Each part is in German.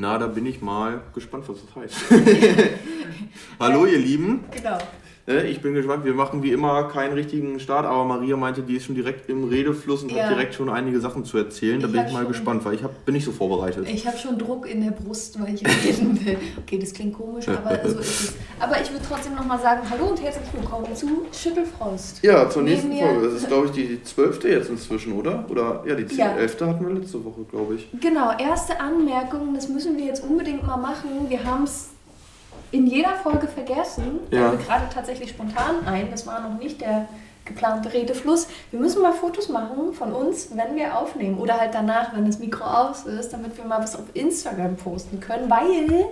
Na, da bin ich mal gespannt, was das heißt. Hallo, ihr Lieben. Genau. Äh, Ich bin gespannt. Wir machen wie immer keinen richtigen Start, aber Maria meinte, die ist schon direkt im Redefluss und Ja. hat direkt schon einige Sachen zu erzählen. Da Ich bin ich mal gespannt, weil ich hab, bin nicht so vorbereitet. Ich habe schon Druck in der Brust, weil ich reden will. Okay, das klingt komisch, aber so ist es. Aber ich würde trotzdem nochmal sagen, hallo und herzlich willkommen zu Schüttelfrost. Ja, zur nächsten Folge. Das ist, glaube ich, die zwölfte jetzt inzwischen, oder? Oder ja, die Ja. elfte hatten wir letzte Woche, glaube ich. Genau, erste Anmerkung, das müssen wir jetzt unbedingt mal machen. Wir haben es in jeder Folge vergessen. Ja. Also gerade tatsächlich spontan ein, das war noch nicht der geplante Redefluss. Wir müssen mal Fotos machen von uns, wenn wir aufnehmen. Oder halt danach, wenn das Mikro aus ist, damit wir mal was auf Instagram posten können. Weil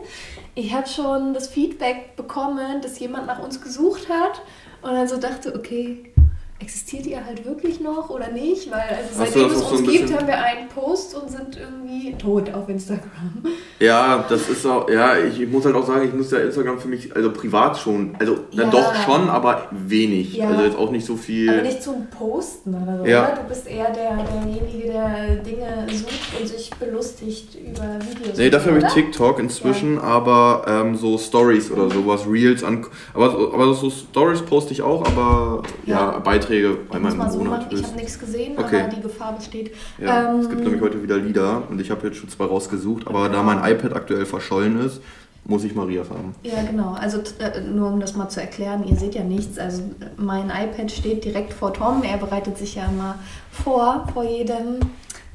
ich habe schon das Feedback bekommen, dass jemand nach uns gesucht hat und dann so dachte, okay, existiert ihr halt wirklich noch oder nicht? Weil also seitdem das es so uns ein gibt, haben wir einen Post und sind irgendwie tot auf Instagram. Ja, das ist auch, ja, ich, ich muss halt auch sagen, ich muss ja Instagram für mich, also privat schon, also Ja. doch schon, aber wenig. Ja. Also jetzt auch nicht so viel. Aber nicht zum Posten oder so, Ja. oder? Du bist eher der, derjenige, der Dinge sucht und sich belustigt über Videos. Nee, dafür habe ich? TikTok inzwischen, aber ähm, so Stories oder sowas, Reels an. Aber, so- aber so Stories poste ich auch, aber ja, Ja. Beiträge Ich einmal im so Monat. machen, ich habe nichts gesehen, Okay. aber die Gefahr besteht. Ja, Ähm, es gibt nämlich heute wieder Lieder und ich habe jetzt schon zwei rausgesucht, aber da Genau. mein iPad aktuell verschollen ist, muss ich Marias haben. Ja, genau. Also äh, nur um das mal zu erklären, ihr seht ja nichts. Also mein iPad steht direkt vor Tom. Er bereitet sich ja immer vor, vor jedem,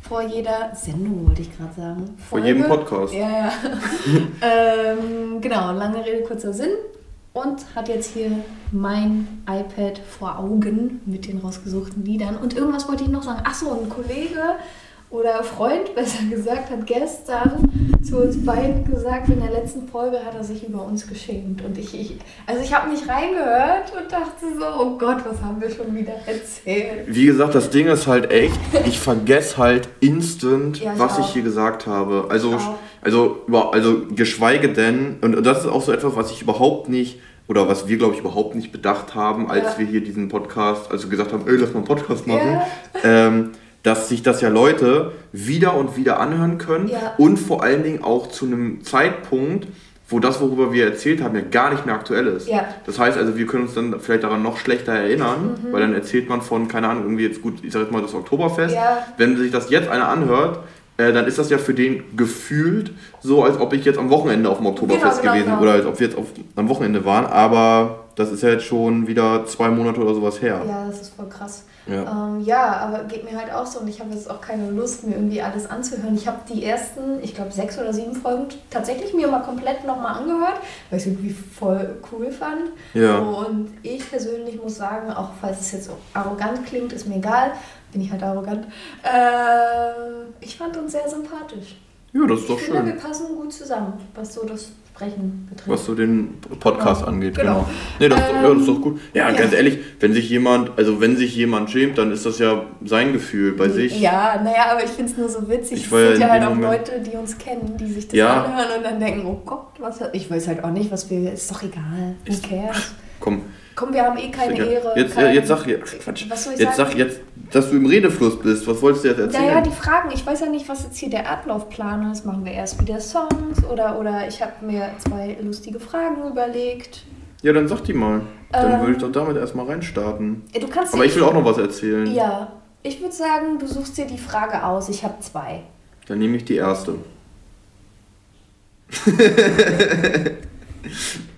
vor jeder Sendung, wollte ich gerade sagen. Vor jedem Folge. Podcast. Ja, ja. ähm, genau, lange Rede, kurzer Sinn. Und hat jetzt hier mein iPad vor Augen mit den rausgesuchten Liedern. Und irgendwas wollte ich noch sagen. Achso, ein Kollege oder Freund, besser gesagt, hat gestern zu uns beiden gesagt, in der letzten Folge hat er sich über uns geschämt. Und ich, ich also ich habe nicht reingehört und dachte so, oh Gott, was haben wir schon wieder erzählt? Wie gesagt, das Ding ist halt echt, ich vergesse halt instant, Ja, ich was ich auch. hier gesagt habe. Also, Ich. Also, also geschweige denn, und das ist auch so etwas, was ich überhaupt nicht, oder was wir, glaube ich, überhaupt nicht bedacht haben, als Ja. wir hier diesen Podcast, also gesagt haben, ey, lass mal einen Podcast machen, Ja. ähm, dass sich das ja Leute wieder und wieder anhören können Ja. und vor allen Dingen auch zu einem Zeitpunkt, wo das, worüber wir erzählt haben, ja gar nicht mehr aktuell ist. Ja. Das heißt also, wir können uns dann vielleicht daran noch schlechter erinnern, Mhm. weil dann erzählt man von, keine Ahnung, irgendwie jetzt gut, ich sag jetzt mal das Oktoberfest. Ja. Wenn sich das jetzt einer anhört, äh, dann ist das ja für den gefühlt so, als ob ich jetzt am Wochenende auf dem Oktoberfest Genau, genau, gewesen genau. oder als ob wir jetzt auf, am Wochenende waren. Aber das ist ja jetzt schon wieder zwei Monate oder sowas her. Ja, das ist voll krass. Ja. Ähm, ja, aber geht mir halt auch so und ich habe jetzt auch keine Lust, mir irgendwie alles anzuhören. Ich habe die ersten, ich glaube, sechs oder sieben Folgen tatsächlich mir mal komplett nochmal angehört, weil ich es irgendwie voll cool fand. Ja. Und ich persönlich muss sagen, auch falls es jetzt so arrogant klingt, ist mir egal, bin ich halt arrogant. Ähm, ich fand uns sehr sympathisch. Ja, das ist doch ich finde, wir schön. passen gut zusammen, was so das Sprechen betrifft. Was so den Podcast Ja, angeht, genau. genau. Nee, das, ist doch- ja, das ist doch gut. Ja, ja. ganz ehrlich, wenn sich jemand, also wenn sich jemand schämt, dann ist das ja sein Gefühl bei sich. Ja, naja, aber ich finde es nur so witzig. Ich Es sind ja halt auch Moment- Leute, die uns kennen, die sich das anhören und dann denken, oh Gott, was. Ich weiß halt auch nicht, was wir... Ist doch egal. Who cares? Komm, Komm, wir haben eh keine Ja, Ehre. Jetzt, kein, jetzt sag jetzt, Quatsch. Was soll ich Jetzt sagen? sag jetzt, dass du im Redefluss bist. Was wolltest du jetzt erzählen? Naja, die Fragen. Ich weiß ja nicht, was jetzt hier der Ablaufplan ist. Machen wir erst wieder Songs oder, oder ich habe mir zwei lustige Fragen überlegt. Ja, dann sag die mal. Dann Ähm. würde ich doch damit erstmal reinstarten. Ja, Du kannst Aber ich will auch noch was erzählen. Ja, ich würde sagen, du suchst dir die Frage aus. Ich habe zwei. Dann nehme ich die erste.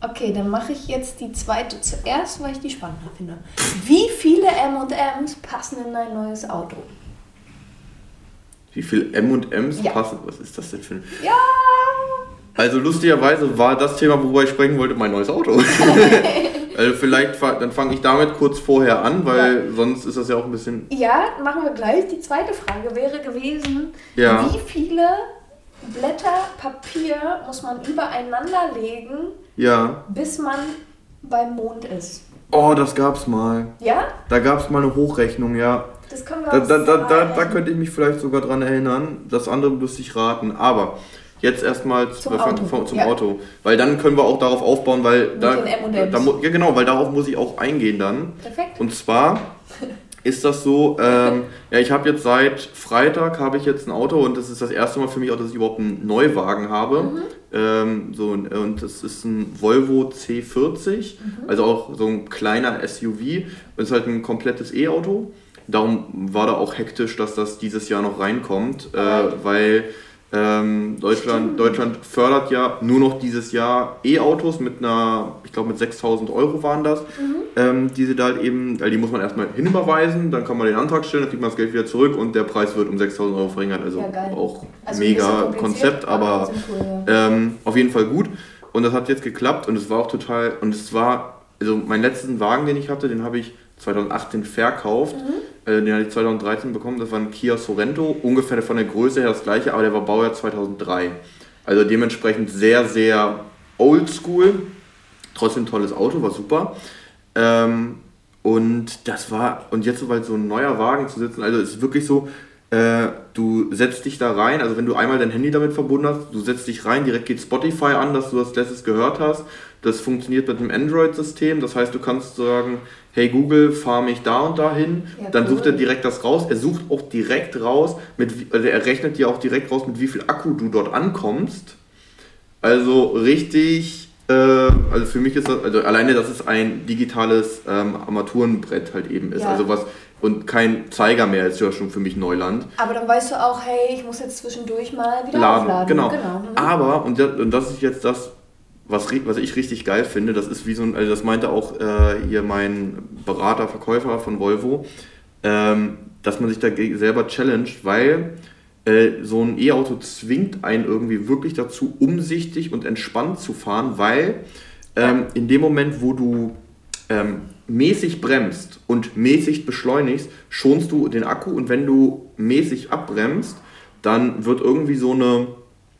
Okay, dann mache ich jetzt die zweite zuerst, weil ich die spannender finde. Wie viele M&M's passen in ein neues Auto? Wie viel M&M's Ja. passen? Was ist das denn für ein... Ja! Also lustigerweise war das Thema, worüber ich sprechen wollte, mein neues Auto. also vielleicht, dann fange ich damit kurz vorher an, weil sonst ist das ja auch ein bisschen... Ja, machen wir gleich. Die zweite Frage wäre gewesen, Ja. wie viele Blätter Papier muss man übereinander legen, Ja. bis man beim Mond ist? Oh, das gab's mal. Ja? Da gab's mal eine Hochrechnung, ja. Das können wir Da, da, da, da, da könnte ich mich vielleicht sogar dran erinnern. Das andere müsste ich raten. Aber jetzt erstmal Zum Auto, zum ja. Auto. Weil dann können wir auch darauf aufbauen, weil da, den da ja genau, weil darauf muss ich auch eingehen dann. Perfekt. Und zwar ist das so. Ähm, ja, ich habe jetzt seit Freitag habe ich jetzt ein Auto und das ist das erste Mal für mich auch, dass ich überhaupt einen Neuwagen habe. Mhm. Ähm, so, und das ist ein Volvo C40, mhm. also auch so ein kleiner SUV. Das ist halt ein komplettes E-Auto. Darum war da auch hektisch, dass das dieses Jahr noch reinkommt, äh, weil ähm, Deutschland, Deutschland fördert ja nur noch dieses Jahr E-Autos mit einer, ich glaube mit 6000 Euro waren das, mhm. ähm, die sie da halt eben, weil die muss man erstmal hinüberweisen, dann kann man den Antrag stellen, dann kriegt man das Geld wieder zurück und der Preis wird um 6000 Euro verringert. Also ja, auch also mega Konzept, aber cool, ja. ähm, auf jeden Fall gut. Und das hat jetzt geklappt und es war auch total, und es war, also meinen letzten Wagen, den ich hatte, den habe ich 2018 verkauft. Mhm. Äh, den hatte ich 2013 bekommen. Das war ein Kia Sorento. Ungefähr von der Größe her das gleiche, aber der war Baujahr 2003. Also dementsprechend sehr, sehr oldschool. Trotzdem tolles Auto, war super. Ähm, und das war, und jetzt so, weil so ein neuer Wagen zu sitzen, also ist wirklich so, äh, du setzt dich da rein, also wenn du einmal dein Handy damit verbunden hast, du setzt dich rein, direkt geht Spotify an, dass du das letztes gehört hast. Das funktioniert mit dem Android-System, das heißt, du kannst sagen, hey Google, fahr mich da und dahin, ja, dann sucht er direkt das raus. Er sucht auch direkt raus, mit, also er rechnet dir auch direkt raus, mit wie viel Akku du dort ankommst. Also richtig, äh, also für mich ist das, also alleine, dass es ein digitales ähm, Armaturenbrett halt eben ist, ja. also was und kein Zeiger mehr ist ja schon für mich Neuland. Aber dann weißt du auch, hey, ich muss jetzt zwischendurch mal wieder Laden. aufladen. Genau. genau. Mhm. Aber, und das, und das ist jetzt das, was, was ich richtig geil finde, das ist wie so ein, also das meinte auch äh, hier mein Berater, Verkäufer von Volvo, ähm, dass man sich da selber challenged, weil äh, so ein E-Auto zwingt einen irgendwie wirklich dazu, umsichtig und entspannt zu fahren, weil ähm, in dem Moment, wo du ähm, mäßig bremst und mäßig beschleunigst, schonst du den Akku und wenn du mäßig abbremst, dann wird irgendwie so eine,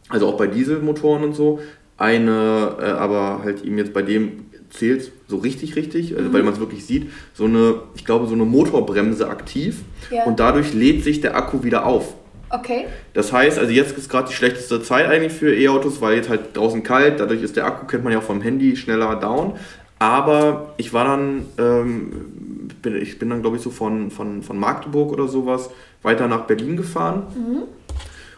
also auch bei Dieselmotoren und so, eine, äh, aber halt ihm jetzt bei dem zählt so richtig, richtig, also mhm. weil man es wirklich sieht, so eine, ich glaube, so eine Motorbremse aktiv ja. und dadurch lädt sich der Akku wieder auf. Okay. Das heißt, also jetzt ist gerade die schlechteste Zeit eigentlich für E-Autos, weil jetzt halt draußen kalt, dadurch ist der Akku, kennt man ja auch vom Handy, schneller down. Aber ich war dann, ähm, bin, ich bin dann glaube ich so von, von, von Magdeburg oder sowas weiter nach Berlin gefahren. Mhm.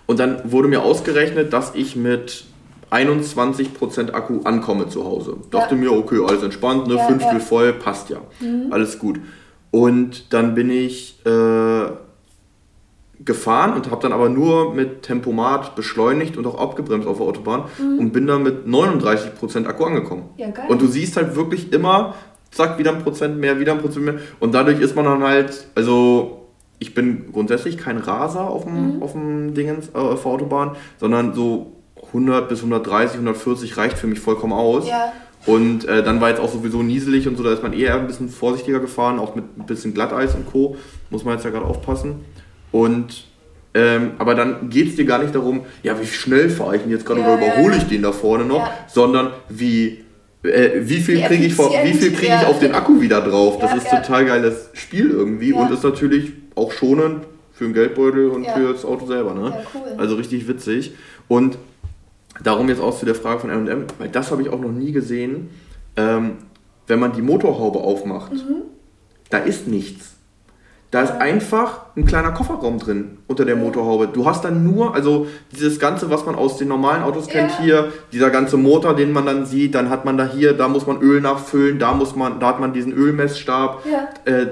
Und dann wurde mir ausgerechnet, dass ich mit 21% Akku ankomme zu Hause. Ja. Dachte mir, okay, alles entspannt, ne? Ja, Fünftel ja. voll, passt ja. Mhm. Alles gut. Und dann bin ich äh, gefahren und habe dann aber nur mit Tempomat beschleunigt und auch abgebremst auf der Autobahn mhm. und bin dann mit 39% Akku angekommen. Ja, geil. Und du siehst halt wirklich immer, zack, wieder ein Prozent mehr, wieder ein Prozent mehr. Und dadurch ist man dann halt, also ich bin grundsätzlich kein Raser auf dem, mhm. auf dem Dingens, äh, auf der Autobahn, sondern so 100 bis 130, 140 reicht für mich vollkommen aus. Ja. Und äh, dann war jetzt auch sowieso nieselig und so, da ist man eher ein bisschen vorsichtiger gefahren, auch mit ein bisschen Glatteis und Co. Muss man jetzt ja gerade aufpassen. Und ähm, aber dann geht es dir gar nicht darum, ja, wie schnell fahre ich denn jetzt gerade ja, oder überhole ich den da vorne noch, sondern wie, äh, wie viel kriege ich, krieg ich auf den Akku wieder drauf. Das ist total geiles Spiel irgendwie und ist natürlich auch schonend für den Geldbeutel und für das Auto selber. Ne? Cool. Also richtig witzig. Und darum jetzt auch zu der Frage von M&M, weil das habe ich auch noch nie gesehen, ähm, wenn man die Motorhaube aufmacht, mhm. da ist nichts. Da ist einfach ein kleiner Kofferraum drin unter der Motorhaube. Du hast dann nur, also dieses Ganze, was man aus den normalen Autos kennt, ja. hier, dieser ganze Motor, den man dann sieht, dann hat man da hier, da muss man Öl nachfüllen, da muss man, da hat man diesen Ölmessstab. Ja. Äh,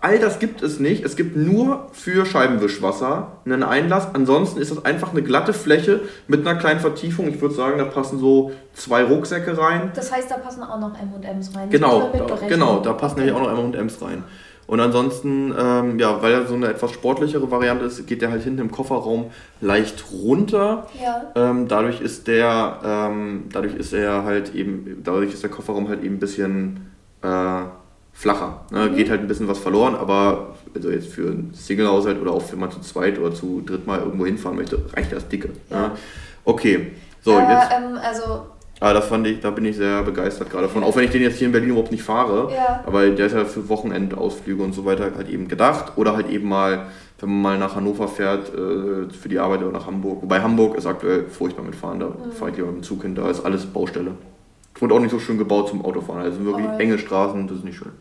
all das gibt es nicht. Es gibt nur für Scheibenwischwasser einen Einlass. Ansonsten ist das einfach eine glatte Fläche mit einer kleinen Vertiefung. Ich würde sagen, da passen so zwei Rucksäcke rein. Das heißt, da passen auch noch M&M's rein. Genau, da, genau, da passen nämlich auch noch M&M's rein. Und ansonsten, ähm, ja, weil er so eine etwas sportlichere Variante ist, geht der halt hinten im Kofferraum leicht runter. Ja. Ähm, dadurch ist der, ähm, dadurch ist er halt eben, dadurch ist der Kofferraum halt eben ein bisschen äh, flacher. Ne? Mhm. Geht halt ein bisschen was verloren, aber also jetzt für einen Single-Haushalt oder auch wenn man zu zweit oder zu dritt mal irgendwo hinfahren möchte, reicht das dicke. Ja. Ne? Okay. So, äh, jetzt. Ähm, also aber das fand ich, da bin ich sehr begeistert gerade von. Auch wenn ich den jetzt hier in Berlin überhaupt nicht fahre. Ja. Aber der ist ja für Wochenendausflüge und so weiter halt eben gedacht. Oder halt eben mal, wenn man mal nach Hannover fährt, äh, für die Arbeit oder nach Hamburg. Wobei Hamburg ist aktuell furchtbar mit Fahren. Da mhm. fahre ich lieber mit dem Zug hin. Da ist alles Baustelle. Und auch nicht so schön gebaut zum Autofahren. Also wirklich oh, enge Straßen, das ist nicht schön.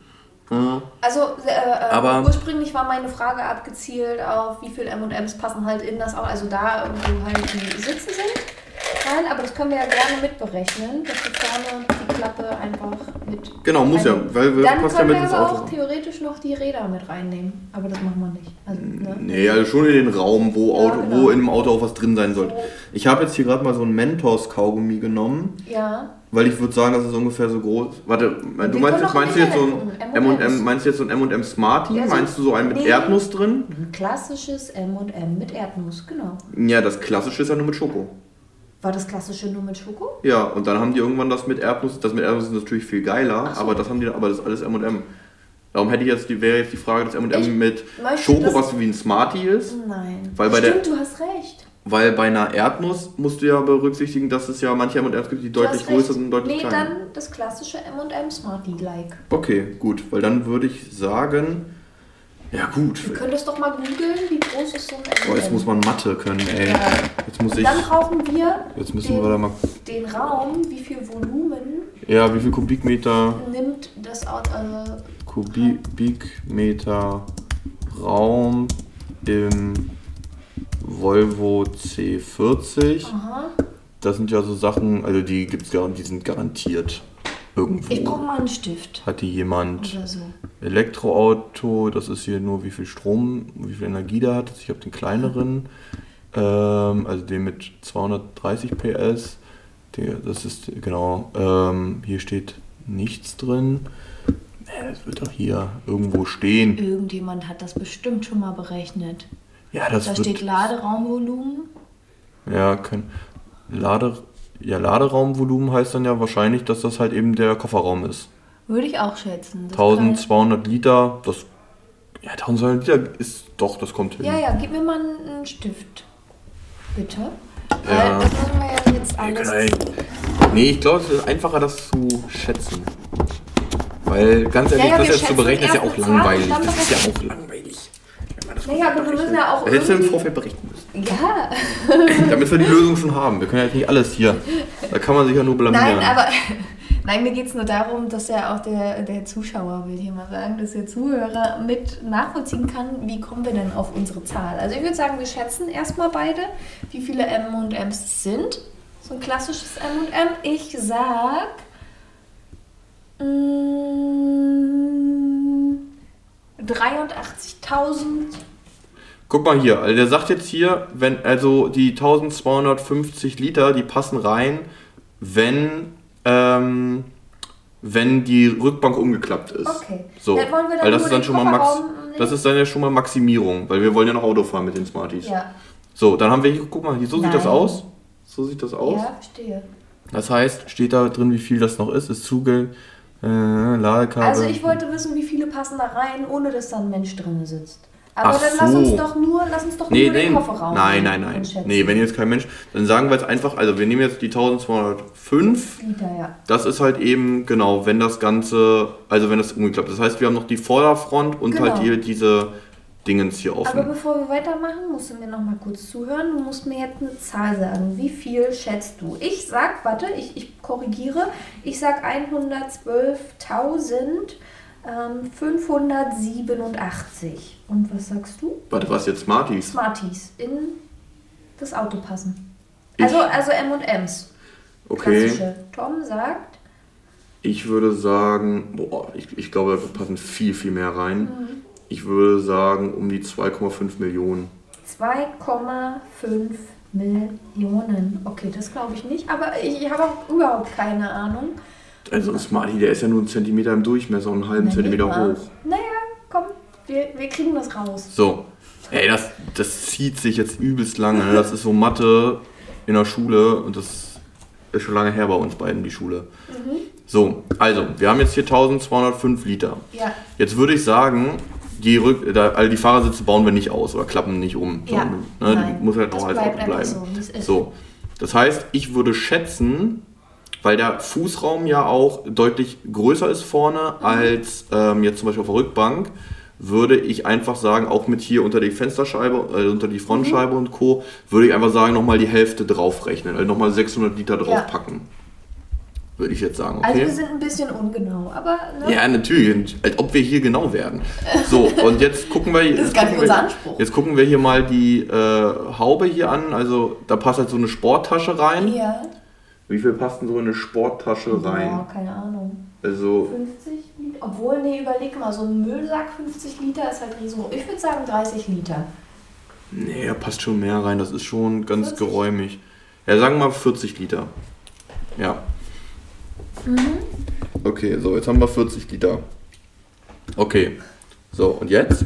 Ja. Also äh, Aber- ursprünglich war meine Frage abgezielt auf, wie viel M&M's passen halt in das Auto, also da, wo halt die Sitze sind. Nein, aber das können wir ja gerne mitberechnen, dass wir vorne die Klappe einfach mit. Genau, muss ja, weil weil Dann passt ja können mit wir ins aber Auto. auch theoretisch noch die Räder mit reinnehmen. Aber das machen wir nicht. Also, ne? Nee, also schon in den Raum, wo, Ja, Auto, genau. wo in dem Auto auch was drin sein sollte. So. Ich habe jetzt hier gerade mal so ein Mentos-Kaugummi genommen, Ja. weil ich würde sagen, das ist ungefähr so groß. Warte, du meinst, jetzt, meinst du jetzt so ein M&M, meinst du jetzt so ein M&M Smartie? Ja, so- meinst du so einen mit Nee. Erdnuss drin? Ein klassisches M&M mit Erdnuss, genau. Ja, das klassische ist ja nur mit Schoko. War das klassische nur mit Schoko? Ja, und dann haben die irgendwann das mit Erdnuss. Das mit Erdnuss ist natürlich viel geiler, so. aber das haben die, aber das ist alles M&M. Darum hätte ich jetzt die, wäre jetzt die Frage, das Ich M&M mit Schoko, was wie ein Smartie ist. Nein. Weil bei der- Stimmt, du hast recht. Weil bei einer Erdnuss musst du ja berücksichtigen, dass es ja manche M&M's gibt, die Du deutlich größer sind und deutlich Nee, kleiner. dann das klassische M&M Smartie-like. Okay, gut, weil dann würde ich sagen, ja gut. Wir können das doch mal googeln, wie groß ist so ein M&M. Boah, jetzt muss man Mathe können, ey. Ja. Jetzt muss ich, Dann brauchen wir jetzt müssen den, wir da mal, den Raum, wie viel Volumen ja, wie viel Kubikmeter, nimmt das Auto, also Kubikmeter Raum im Volvo C40. aha. Das sind ja so Sachen, also die gibt's gar, die sind garantiert irgendwo. Ich brauche mal einen Stift Hat die jemand oder so. Elektroauto, das ist hier nur wie viel Strom, wie viel Energie der hat. Ich habe den kleineren, ähm, also den mit 230 PS. Der, das ist genau, ähm, hier steht nichts drin. Das wird doch hier irgendwo stehen. Irgendjemand hat das bestimmt schon mal berechnet. Ja, das Da steht Laderaumvolumen. Ja, können. Lade, ja, Laderaumvolumen heißt dann ja wahrscheinlich, dass das halt eben der Kofferraum ist. Würde ich auch schätzen. Das 1200 Liter, das. Ja, 1200 Liter ist doch, das kommt hin. Ja, ja, gib mir mal einen Stift. Bitte. Ja. Weil das müssen wir ja jetzt alles. Nee, ich glaube, es ist einfacher, das zu schätzen. Weil, ganz ehrlich, Ja, ja, das jetzt zu berechnen, ist ja auch langweilig. Das ist ja auch langweilig. Das Naja, aber wir müssen ja auch Das hättest du im Vorfeld berechnen. Ja, Damit wir die Lösung schon haben. Wir können ja nicht alles hier. Da kann man sich ja nur blamieren. nein, aber nein, mir geht es nur darum, dass ja auch der, der Zuschauer, will ich hier mal sagen, dass der Zuhörer mit nachvollziehen kann, wie kommen wir denn auf unsere Zahl. Also ich würde sagen, wir schätzen erstmal beide, wie viele M&M's es sind. So ein klassisches M&M. Ich sag mm, 83.000. Guck mal hier, also der sagt jetzt hier, wenn also die 1250 Liter, die passen rein, wenn ähm, wenn die Rückbank umgeklappt ist. Okay. So, Dann wollen wir dann weil das ist dann schon mal Max, das ist dann ja schon mal Maximierung, weil wir wollen ja noch Auto fahren mit den Smarties. Ja, So, dann haben wir hier, guck mal, hier, so sieht das Nein. aus. So sieht das aus. ja, verstehe. Das heißt, steht da drin, wie viel das noch ist, ist Zugel, äh, Ladekabel. Also ich wollte wissen, wie viele passen da rein, ohne dass da ein Mensch drin sitzt. Aber Ach dann lass uns doch nur, lass uns doch Nee, nur nee, den Kofferraum nein, nein, nein. Nee, wenn jetzt kein Mensch, dann sagen wir jetzt einfach, also wir nehmen jetzt die 1205 Liter, ja. Das ist halt eben, genau, wenn das Ganze, also wenn das umgeklappt ist. Das heißt, wir haben noch die Vorderfront und Genau. halt hier diese Dingens hier Aber offen. bevor wir weitermachen, musst du mir noch mal kurz zuhören. Du musst mir jetzt eine Zahl sagen. Wie viel schätzt du? Ich sag, warte, ich, ich korrigiere. Ich sag 112.587. Und was sagst du? Warte, was jetzt Smarties? Smarties in das Auto passen. Ich- Also, also M&M's. Okay, Klassische. Tom sagt ich würde sagen, boah, ich, ich glaube, da passen viel, viel mehr rein. Mhm. Ich würde sagen, um die 2,5 Millionen. 2,5 Millionen. Okay, das glaube ich nicht, aber ich, ich habe auch überhaupt keine Ahnung. Also ein Smartie, der ist ja nur einen Zentimeter im Durchmesser und einen halben Wenn Zentimeter hoch. Naja, komm, wir, wir kriegen das raus. So, ey, das, das zieht sich jetzt übelst lange. ne? Das ist so Mathe in der Schule und das ist schon lange her bei uns beiden, die Schule. So, also, wir haben jetzt hier 1205 Liter. Ja, Jetzt würde ich sagen, die, Rück da, also die Fahrersitze bauen wir nicht aus oder klappen nicht um. Ja, ne, nein, die muss halt auch als bleibt Auto bleiben. so. So, das heißt, ich würde schätzen, weil der Fußraum ja auch deutlich größer ist vorne Mhm. als ähm, jetzt zum Beispiel auf der Rückbank, würde ich einfach sagen, auch mit hier unter die Fensterscheibe, äh, unter die Frontscheibe und Co., würde ich einfach sagen, nochmal die Hälfte draufrechnen, also nochmal 600 Liter draufpacken. würde ich jetzt sagen. Okay? Also wir sind ein bisschen ungenau, aber ne? Ja, natürlich. Als ob wir hier genau werden. So, und jetzt gucken wir. Das ist gar nicht unser wir, Anspruch. Jetzt gucken wir hier mal die äh, Haube hier an. Also da passt halt so eine Sporttasche rein. Ja. Wie viel passt denn so in eine Sporttasche rein? Ja, keine Ahnung. Also 50 Liter? Obwohl, nee, überleg mal, so ein Müllsack 50 Liter ist halt riesengroß. Ich würde sagen 30 Liter. Nee, da passt schon mehr rein. Das ist schon ganz 40? geräumig. Ja, sagen wir mal 40 Liter. Ja. Mhm. Okay, so, jetzt haben wir 40 Liter. Okay. So, und jetzt?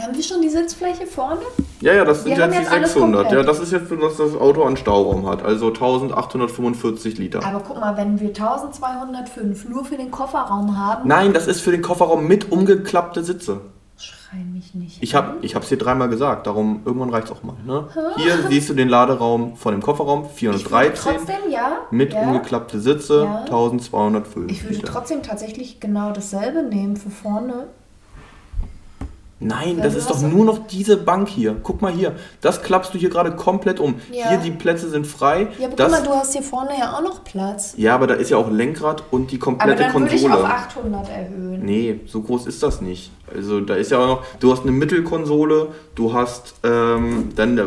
Haben wir schon die Sitzfläche vorne? Ja, ja, das sind jetzt die jetzt alles 600. komplett. Ja, das ist jetzt, was das Auto an Stauraum hat. Also 1845 Liter. Aber guck mal, wenn wir 1205 nur für den Kofferraum haben, Nein, das ist für den Kofferraum mit umgeklappte Sitze. schrei mich nicht. Ich habe ich hab's dir dreimal gesagt, darum irgendwann reicht's auch mal. Ne? Hier siehst du den Laderaum von dem Kofferraum, Ich würde 413. trotzdem, ja. Mit ja, umgeklappte Sitze, Ja. 1205 Ich würde Liter. trotzdem tatsächlich genau dasselbe nehmen für vorne. Nein, Weil das ist doch nur noch diese Bank hier. Guck mal hier. Das klappst du hier gerade komplett um. Ja. Hier die Plätze sind frei. Ja, aber das, guck mal, du hast hier vorne ja auch noch Platz. ja, aber da ist ja auch Lenkrad und die Aber komplette dann würde ich Konsole. auf 800 erhöhen. Nee, so groß ist das nicht. Also da ist ja auch noch, du hast eine Mittelkonsole, du hast ähm, dann, der,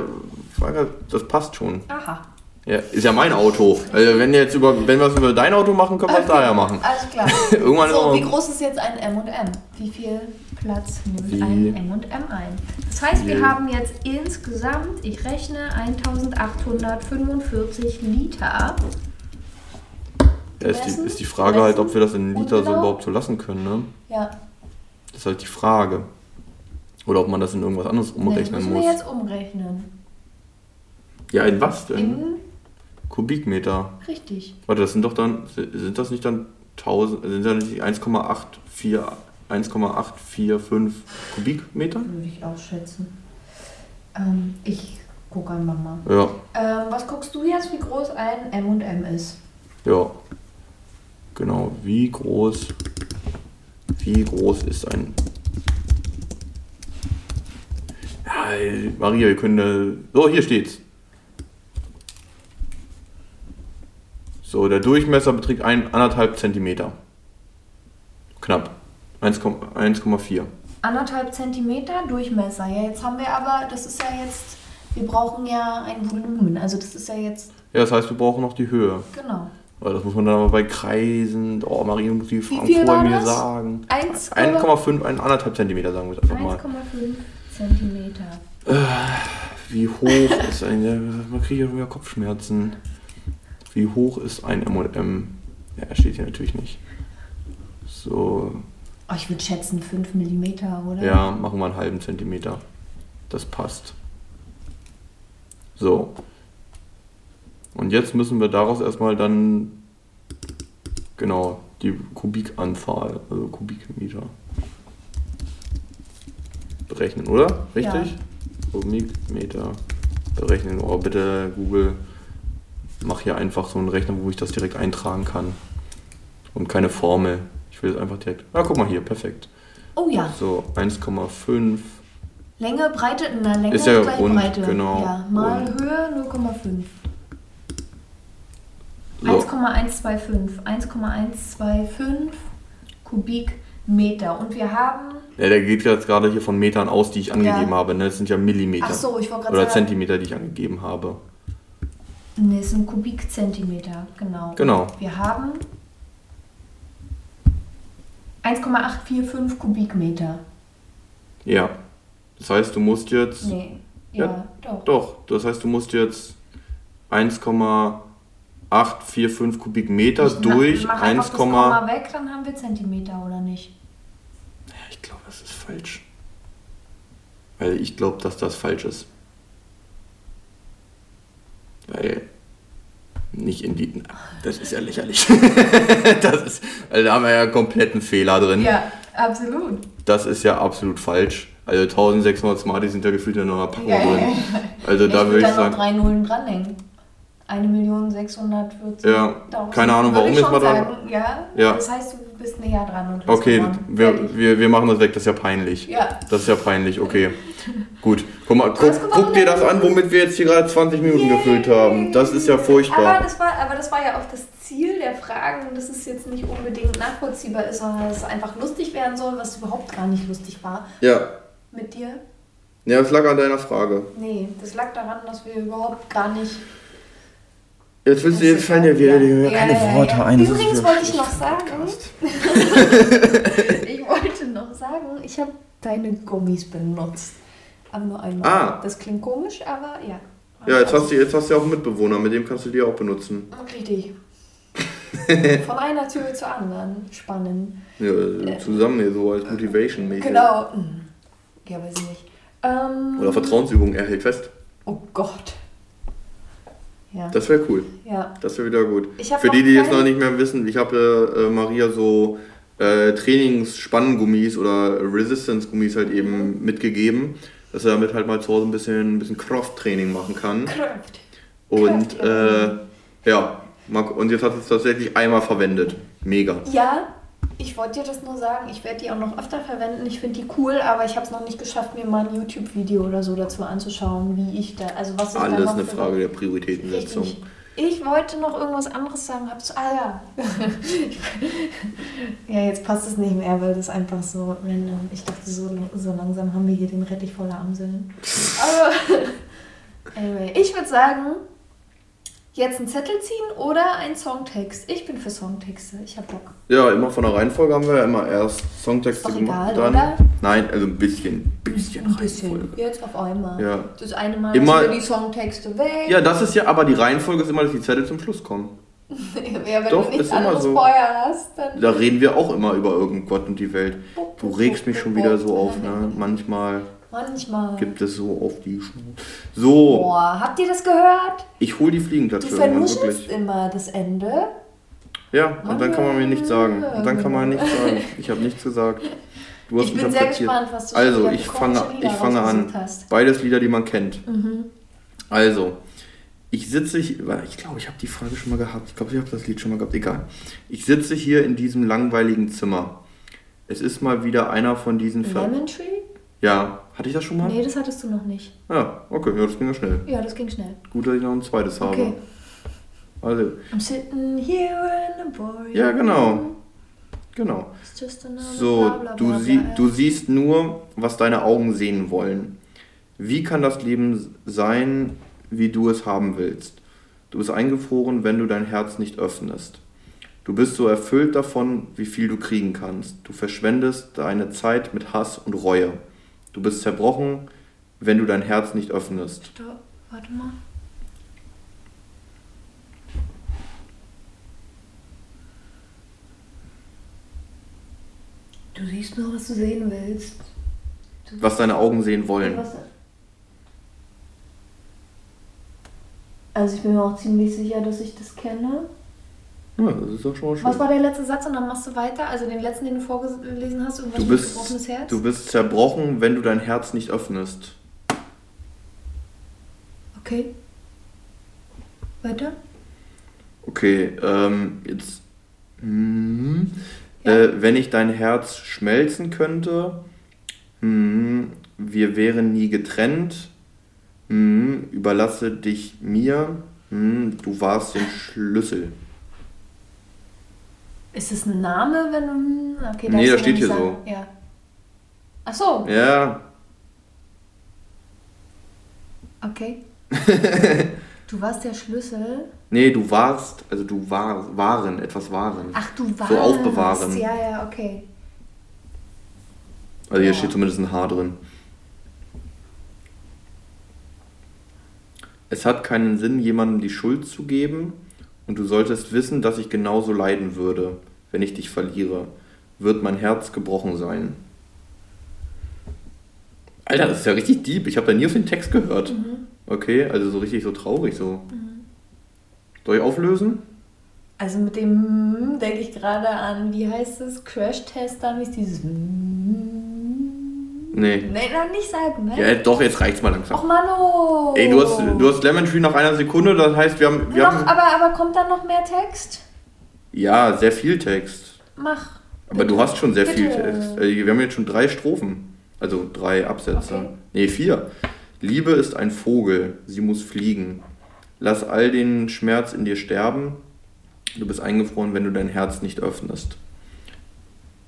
das passt schon. Aha. Ja, ist ja mein Auto. Also wenn jetzt über, wenn wir es über dein Auto machen, können wir es daher machen. Alles klar. Irgendwann so, wie groß ist jetzt ein M&M? Wie viel Platz nimmt ein M&M ein? Das heißt, wir haben jetzt insgesamt, ich rechne, 1845 Liter. Ja, ist, die, ist die Frage halt, ob wir das in Liter so genau? überhaupt so lassen können, ne? Ja, Das ist halt die Frage. Oder ob man das in irgendwas anderes nee, umrechnen müssen muss. wir jetzt umrechnen. Ja, in was denn? In, Kubikmeter. richtig. Warte, das sind doch dann, sind das nicht dann 1000, sind das nicht 1,84 1,845 Kubikmeter? Würde ich ausschätzen. Ähm, ich gucke einmal mal. Ja, Ähm, was guckst du jetzt, wie groß ein M&M ist? ja. Genau, wie groß, wie groß ist ein... Ja, Maria, wir können... äh, So, hier steht's. So, der Durchmesser beträgt ein, anderthalb Zentimeter. Knapp. 1,4. 1,4. Anderthalb Zentimeter Durchmesser. Ja, jetzt haben wir aber, das ist ja jetzt, wir brauchen ja ein Volumen. Also das ist ja jetzt, Ja, das heißt, wir brauchen noch die Höhe. genau. Weil das muss man dann aber bei Kreisen. Oh, Maria muss die war mir sagen. 1,5 1,5, 1,5 Zentimeter, sagen wir es einfach mal. Zentimeter. Wie hoch ist ein. ja, Man kriegt ja wieder Kopfschmerzen. Wie hoch ist ein MM? Ja, steht hier natürlich nicht. So, Oh, ich würde schätzen 5 Millimeter, oder? ja, machen wir einen halben Zentimeter. Das passt. So. Und jetzt müssen wir daraus erstmal dann. Genau, die Kubikanzahl, also Kubikmeter. Berechnen, oder? Richtig? Ja. Kubikmeter berechnen. Oh, bitte Google, mach hier einfach so einen Rechner, wo ich das direkt eintragen kann. Und keine Formel. Will einfach direkt. Ah, guck mal hier, perfekt. Oh ja. So, 1,5. Länge, Breite, na, Länge Ist ja gleich rund, Breite. genau. Ja, mal Rund. Höhe 0,5. So, 1,125. 1,125 Kubikmeter. Und wir haben. ja, der geht jetzt gerade hier von Metern aus, die ich angegeben habe. Ne? Das sind ja Millimeter. Ach so, ich wollte gerade Oder sagen. Zentimeter, die ich angegeben habe. Nee, es sind Kubikzentimeter, genau. Genau. Wir haben 1,845 Kubikmeter. Ja. Das heißt, du musst jetzt. Nee, ja, Ja, doch. Doch, das heißt, du musst jetzt 1,845 Kubikmeter Ich durch mach 1, einfach das Komma weg, dann haben wir Zentimeter, oder nicht? ich glaube, das ist falsch. Weil ich glaube, dass das falsch ist. Weil nicht in die. Das ist ja lächerlich. das ist, also da haben wir ja einen kompletten Fehler drin. Ja, absolut. Das ist ja absolut falsch. Also 1600 Smarties sind ja gefühlt in einer Packung Ja, drin. Also da ich würde ich sagen. noch drei Nullen dranhängen. 1.640.000. Ja, keine Ahnung, warum schon mal da. Ja, Ja. das heißt, du bist näher dran. Und Okay, wir, wir, wir machen das weg, das ist ja peinlich. Ja. Das ist ja peinlich, okay. Gut. Guck mal, guck, guck dir das an, womit wir jetzt hier gerade 20 Minuten gefüllt haben. Das ist ja Aber furchtbar. das, war, aber das war ja auch das Ziel der Fragen, dass es jetzt nicht unbedingt nachvollziehbar ist, sondern dass es einfach lustig werden soll, was überhaupt gar nicht lustig war Ja. mit dir. Ja, das lag an deiner Frage. Nee, das lag daran, dass wir überhaupt gar nicht. Jetzt willst jetzt fallen dir wieder ja, keine ja, ja, Worte ja. ein. Übrigens ja wollte ich noch sagen, ich wollte noch sagen, ich habe deine Gummis benutzt. Aber nur einmal. Ah. Das klingt komisch, aber ja. Ja, jetzt hast, du, jetzt hast du ja auch einen Mitbewohner, mit dem kannst du die auch benutzen. Richtig. Von einer Tür zur anderen. Spannend. Ja, zusammen hier so als Motivation mäßig. Genau. Hm. Ja, weiß ich nicht. Ähm, Oder Vertrauensübung, er hält fest. Oh Gott. Ja. Das wäre cool. ja. Das wäre wieder gut. Für die, die jetzt keinen- noch nicht mehr wissen, ich habe äh, Maria so äh, Trainings-Spanngummis oder Resistance-Gummis halt eben mitgegeben, dass er damit halt mal zu Hause ein bisschen, ein bisschen Krafttraining machen kann. Kraft. Und Kraft, ja. äh, ja, und jetzt hat es tatsächlich einmal verwendet. Mega. Ja, ich wollte dir das nur sagen. Ich werde die auch noch öfter verwenden. Ich finde die cool, aber ich habe es noch nicht geschafft, mir mal ein YouTube-Video oder so dazu anzuschauen, wie ich da, also was ich da Alles noch eine Frage der Prioritätensetzung. Richtig. Ich wollte noch irgendwas anderes sagen. Hab's, ah ja. ja, jetzt passt es nicht mehr, weil das einfach so random. Ich dachte, so, so langsam haben wir hier den Rettich voller Amseln. Aber anyway, ich würde sagen, jetzt einen Zettel ziehen oder ein Songtext. Ich bin für Songtexte. Ich hab Bock. Ja, immer von der Reihenfolge haben wir ja immer erst Songtexte Ist doch gemacht. egal, dann, oder? Nein, also ein bisschen, bisschen Ein bisschen. Reihenfolge. Jetzt auf einmal. Ja. Das eine Mal Immer- lassen wir die Songtexte weg. Ja, das ist ja, aber die Reihenfolge ist immer, dass die Zettel zum Schluss kommen. ja wenn Doch, du nichts ist immer anderes so. vorher hast, dann. Da reden wir auch immer über irgend Gott und die Welt. Du regst mich schon wieder so auf, ne? Manchmal Manchmal. gibt es so auf die Schnur. So, Boah, habt ihr das gehört? ich hol die Du Fliegenklatsche irgendwann vernuschelst immer das Ende. Ja, und dann kann man mir nichts sagen. Und dann kann man nichts sagen. Ich habe nichts gesagt. Du hast Ich mich bin sehr gespannt, was du Also, ich fange, ich fange an. hast. Beides Lieder, die man kennt. Mhm. Also, ich sitze hier, weil ich glaube, ich habe die Frage schon mal gehabt. Ich glaube, ich habe das Lied schon mal gehabt. Egal. Ich sitze hier in diesem langweiligen Zimmer. Es ist mal wieder einer von diesen Lemon Tree? Ja, hatte ich das schon mal? Nee, das hattest du noch nicht. Ja, okay, ja, das ging ja schnell. Ja, das ging schnell. Gut, dass ich noch ein zweites habe. Okay. Also, I'm sitting here in a boring ja, genau. Genau. It's just another So, du, sie, du siehst nur, was deine Augen sehen wollen. Wie kann das Leben sein, wie du es haben willst? Du bist eingefroren, wenn du dein Herz nicht öffnest. Du bist so erfüllt davon, wie viel du kriegen kannst. Du verschwendest deine Zeit mit Hass und Reue. Du bist zerbrochen, wenn du dein Herz nicht öffnest. Stopp, warte mal. Du siehst nur, was du sehen willst. Du Was deine Augen sehen wollen. Also ich bin mir auch ziemlich sicher, dass ich das kenne. Ja, das ist doch schon mal schön. Was war der letzte Satz und dann machst du weiter? Also den letzten, den du vorgelesen hast, irgendwas Du bist, gebrochenes Herz? du bist zerbrochen, wenn du dein Herz nicht öffnest. Okay. Weiter? Okay, ähm, jetzt. Hm, Ja. äh, wenn ich dein Herz schmelzen könnte, hm, wir wären nie getrennt, hm, überlasse dich mir, du warst den Schlüssel. Ist es ein Name, wenn du. Okay, Nee, darfst da du steht hier sagen. Ja. Ach so, Ja, okay. du warst der Schlüssel. nee, du warst, also du war, waren, etwas waren. Ach, du warst. So aufbewahren. Ja, ja, okay. Also hier Ja. steht zumindest ein H drin. Es hat keinen Sinn, jemandem die Schuld zu geben und du solltest wissen, dass ich genauso leiden würde, wenn ich dich verliere. Wird mein Herz gebrochen sein. Alter, das ist ja richtig deep. Ich habe da nie auf den Text gehört. Mhm. Okay, also so richtig so traurig so. Soll ich auflösen? Also mit dem denke ich gerade an, wie heißt es? Crash-Test, dann ist dieses. Nee. Nee, noch nicht sagen, ne? Ja, doch, jetzt reicht's mal langsam. Och, Mano. Ey, du hast, du hast Lemon Tree nach einer Sekunde, das heißt, wir haben. Wir noch, haben aber, aber kommt dann noch mehr Text? ja, sehr viel Text. Mach. Aber du hast schon sehr viel Bitte. Text. Äh, Wir haben jetzt schon drei Strophen. Also drei Absätze. Okay. Nee, vier. Liebe ist ein Vogel, sie muss fliegen. Lass all den Schmerz in dir sterben. Du bist eingefroren, wenn du dein Herz nicht öffnest.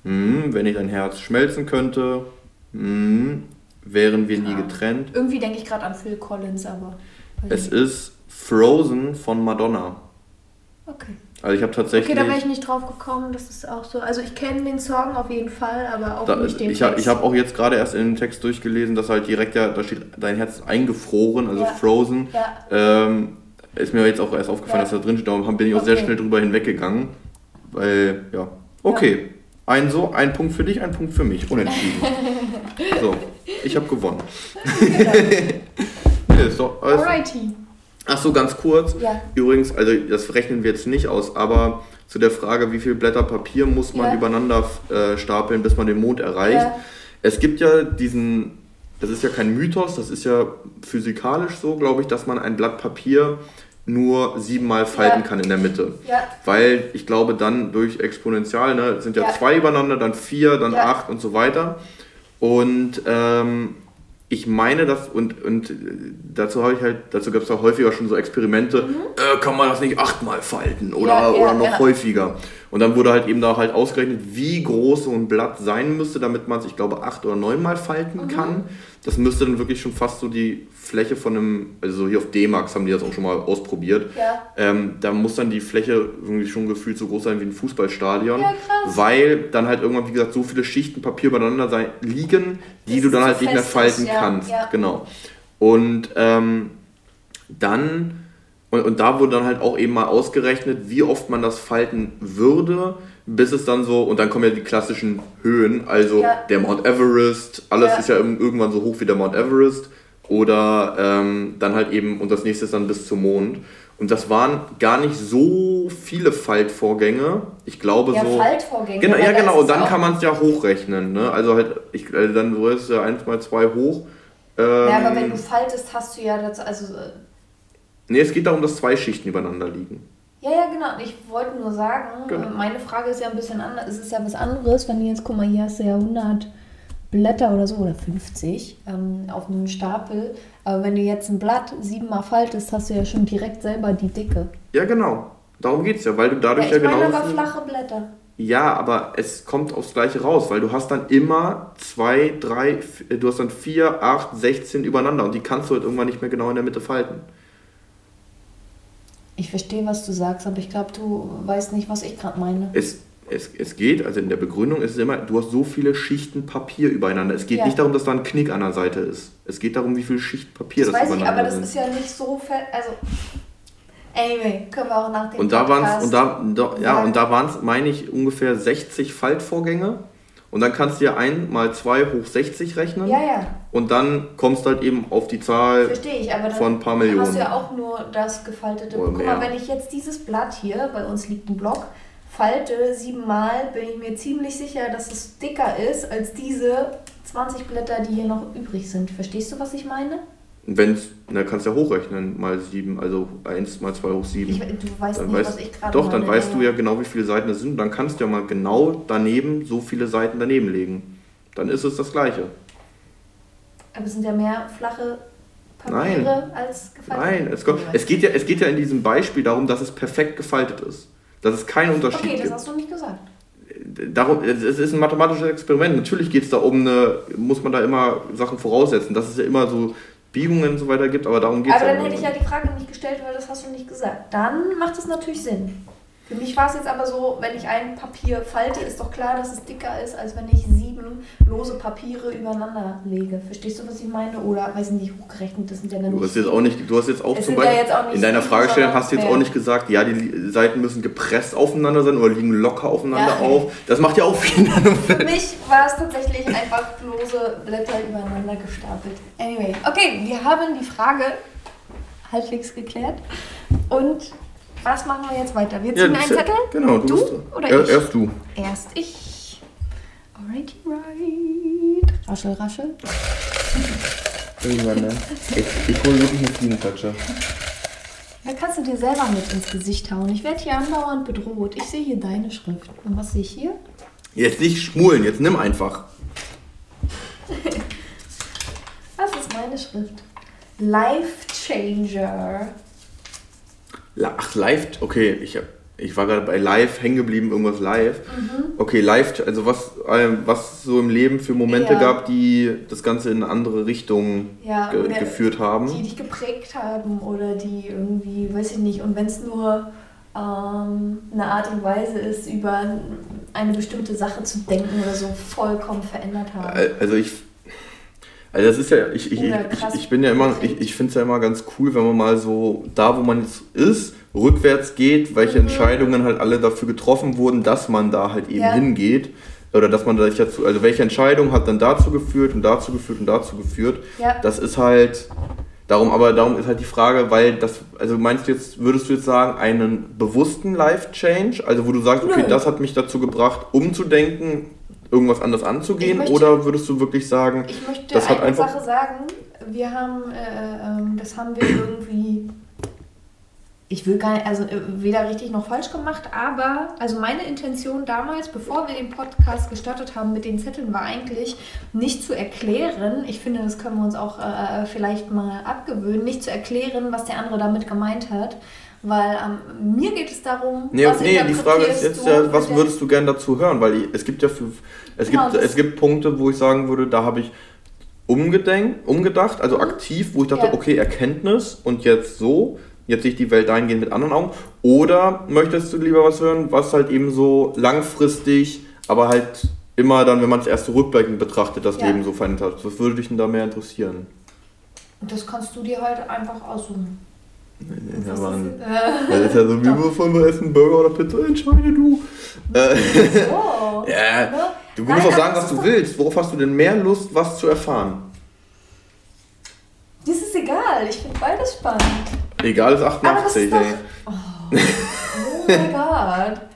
Hm, wenn ich dein Herz schmelzen könnte, hm, wären wir nie getrennt. Irgendwie denke ich gerade an Phil Collins, aber. Es ist Frozen von Madonna. Okay. Also ich habe tatsächlich. Okay, da wäre ich nicht drauf gekommen, das ist auch so. Also ich kenne den Song auf jeden Fall, aber auch Da, nicht den ich habe Text. ich hab auch jetzt gerade erst in den Text durchgelesen, dass halt direkt ja, da steht, dein Herz ist eingefroren, also Ja. frozen. Ja. Ähm, ist mir jetzt auch erst aufgefallen, Ja. dass da drin steht, darum bin ich auch sehr Okay. schnell drüber hinweggegangen. Weil, ja. Okay. Ein so, ein Punkt für dich, ein Punkt für mich. Unentschieden. so, ich habe gewonnen. nee, ist doch alles. Alrighty. Ach so, ganz kurz. Ja. Übrigens, also das rechnen wir jetzt nicht aus, aber zu der Frage, wie viele Blätter Papier muss man Ja. übereinander äh, stapeln, bis man den Mond erreicht. Ja. Es gibt ja diesen, das ist ja kein Mythos, das ist ja physikalisch so, glaube ich, dass man ein Blatt Papier nur siebenmal falten Ja. kann in der Mitte. Ja. Weil ich glaube, dann durch Exponential, ne, es sind ja, Ja. zwei übereinander, dann vier, dann acht und so weiter. Und ähm, ich meine das, und, und äh, dazu habe ich halt, dazu gab es ja häufiger schon so Experimente, äh, kann man das nicht achtmal falten oder, Mhm. Oder noch häufiger. Und dann wurde halt eben da halt ausgerechnet, wie groß so ein Blatt sein müsste, damit man es, ich glaube, acht oder neunmal falten Mhm. kann. Das müsste dann wirklich schon fast so die Fläche von einem, also hier auf D-Max haben die das auch schon mal ausprobiert. Ja. Ähm, da muss dann die Fläche irgendwie schon gefühlt so groß sein wie ein Fußballstadion. Ja. Weil dann halt irgendwann, wie gesagt, so viele Schichten Papier übereinander sein, liegen, die Dass du dann so halt nicht mehr falten ist, ja, kannst. Genau. Und ähm, dann, und, und da wurde dann halt auch eben mal ausgerechnet, wie oft man das falten würde, bis es dann so, und dann kommen ja die klassischen Höhen, also Ja. der Mount Everest, alles Ja. ist ja irg- irgendwann so hoch wie der Mount Everest. Oder ähm, dann halt eben, und das nächste ist dann bis zum Mond. Und das waren gar nicht so viele Faltvorgänge. Ich glaube Ja, so. Faltvorgänge. Genau, ja, genau. Und dann kann man es ja hochrechnen. Ne? Also halt, ich, also dann so ist es ja 1 mal 2 hoch. Ähm, Ja, aber wenn du faltest, hast du ja dazu, also äh, nee, es geht darum, dass zwei Schichten übereinander liegen. Ja, ja, genau. Ich wollte nur sagen, Genau. meine Frage ist ja ein bisschen anders. Es ist ja was anderes, wenn du jetzt, guck mal, hier hast du ja 100 Blätter oder so, oder 50 ähm, auf einem Stapel. Aber wenn du jetzt ein Blatt siebenmal faltest, hast du ja schon direkt selber die Dicke. Ja, genau. Darum geht es ja, weil du dadurch Ja, ja, ich meine genau. aber flache Blätter. Ja, aber es kommt aufs Gleiche raus, weil du hast dann immer zwei, drei, du hast dann vier, acht, 16 übereinander und die kannst du halt irgendwann nicht mehr genau in der Mitte falten. Ich verstehe, was du sagst, aber ich glaube, du weißt nicht, was ich gerade meine. Es, es, es geht, also in der Begründung ist es immer, du hast so viele Schichten Papier übereinander. Es geht Ja. nicht darum, dass da ein Knick an der Seite ist. Es geht darum, wie viele Schichten Papier Das das, weiß ich, übereinander aber das sind. ist ja nicht so fett. Also, anyway, können wir auch nach dem und da waren Podcast und da, da ja sagen. und da waren es meine ich ungefähr 60 Faltvorgänge und dann kannst du ja 1 mal 2 hoch 60 rechnen Ja, ja. und dann kommst du halt eben auf die Zahl Verstehe ich, von ein paar Millionen. hast du ja auch nur das gefaltete. Oder Guck mal, mehr. wenn ich jetzt dieses Blatt hier, bei uns liegt ein Block, falte siebenmal, bin ich mir ziemlich sicher, dass es dicker ist als diese 20 Blätter, die hier noch übrig sind. Verstehst du, was ich meine? Wenn na kannst du ja hochrechnen mal 7, also 1 mal 2 hoch 7. Ich, du weißt dann nicht, weißt, was ich gerade doch, dann meine. weißt du ja genau, wie viele Seiten das sind. Und dann kannst du ja mal genau daneben so viele Seiten daneben legen. Dann ist es das Gleiche. Aber es sind ja mehr flache Papiere Nein. als gefaltete. Nein, es, kommt, es, geht ja, es geht ja in diesem Beispiel darum, dass es perfekt gefaltet ist. Dass es keinen Unterschied Okay, das gibt. hast du nicht gesagt. Darum, es ist ein mathematisches Experiment. Natürlich geht es da um eine, muss man da immer Sachen voraussetzen, dass es ja immer so Biegungen und so weiter gibt, aber darum geht es Aber ja dann immer hätte ich ja die Frage nicht gestellt, weil das hast du nicht gesagt. Dann macht es natürlich Sinn. Für mich war es jetzt aber so, wenn ich ein Papier falte, ist doch klar, dass es dicker ist, als wenn ich sieben lose Papiere übereinander lege. Verstehst du, was ich meine? Oder, weiß ich nicht, hochgerechnet, das sind ja dann Du hast jetzt auch nicht, du hast jetzt auch zum ja Beispiel auch nicht in deiner Fragestellung hast du jetzt auch nicht gesagt, ja, die Seiten müssen gepresst aufeinander sein oder liegen locker aufeinander Ja. auf. Das macht ja auch viel. Für mich war es tatsächlich einfach lose Blätter übereinander gestapelt. Anyway, okay, wir haben die Frage halbwegs geklärt. Und was machen wir jetzt weiter? Wir ziehen das einen ja- Zettel? Genau, du, Du oder Er- ich? Erst du. Erst ich. Alrighty, right. Raschel, raschel. Irgendwann, ne? Ich, ich hole wirklich eine Fliegenklatsche. Da kannst du dir selber mit ins Gesicht hauen. Ich werde hier andauernd bedroht. Ich sehe hier deine Schrift. Und was sehe ich hier? Jetzt nicht schmulen, jetzt nimm einfach. Das ist meine Schrift. Life Changer. Ach, live, okay, ich, hab, ich war gerade bei live hängen geblieben, irgendwas live. Okay, live, also was, ähm, was so im Leben für Momente Ja. gab, die das Ganze in eine andere Richtung Ja, ge geführt haben. Die dich geprägt haben oder die irgendwie, weiß ich nicht, und wenn es nur ähm, eine Art und Weise ist, über eine bestimmte Sache zu denken oder so, vollkommen verändert haben. Al- Also ich. Also das ist ja, ich, ich, ich, ich, bin ja immer, ich, ich finde es ja immer ganz cool, wenn man mal so da, wo man jetzt ist, rückwärts geht, welche Mhm. Entscheidungen halt alle dafür getroffen wurden, dass man da halt eben Ja. hingeht. Oder dass man da sich dazu, also welche Entscheidung hat dann dazu geführt und dazu geführt und dazu geführt. Ja. Das ist halt, darum, aber darum ist halt die Frage, weil das, also meinst du jetzt, würdest du jetzt sagen, einen bewussten Life-Change, also wo du sagst, okay, Nö. das hat mich dazu gebracht, umzudenken, irgendwas anders anzugehen, möchte- oder würdest du wirklich sagen, Ich möchte das hat eine einfach- Sache sagen. Wir haben, äh, ähm, das haben wir irgendwie, ich will gar nicht, also äh, weder richtig noch falsch gemacht, aber also meine Intention damals, bevor wir den Podcast gestartet haben mit den Zetteln, war eigentlich nicht zu erklären, ich finde, das können wir uns auch äh, vielleicht mal abgewöhnen, nicht zu erklären, was der andere damit gemeint hat. Weil ähm, mir geht es darum, Nee, was nee die Frage ist jetzt ja, was würdest du gern dazu hören? Weil ich- es gibt ja für, es Genau, gibt, es gibt Punkte, wo ich sagen würde, da habe ich umgedenkt, umgedacht, also aktiv, wo ich dachte, Mhm. Ja. okay, Erkenntnis und jetzt so, jetzt sehe ich die Welt dahingehend mit anderen Augen. Oder möchtest du lieber was hören, was halt eben so langfristig, aber halt immer dann, wenn man es erst so rückblickend betrachtet, das Ja. Leben so verändert hat. Was würde dich denn da mehr interessieren? Und das kannst du dir halt einfach aussuchen. Ja, Mann. Das ist ja so, wie wovon wir essen, Burger oder Pizza, entscheide du. Äh, so. Ja? Du musst doch aber sagen, was du willst. Worauf hast du denn mehr Lust, was zu erfahren? Das ist egal, ich finde beides spannend. Egal ist Aber das 88, ist doch- ey. Oh mein Gott.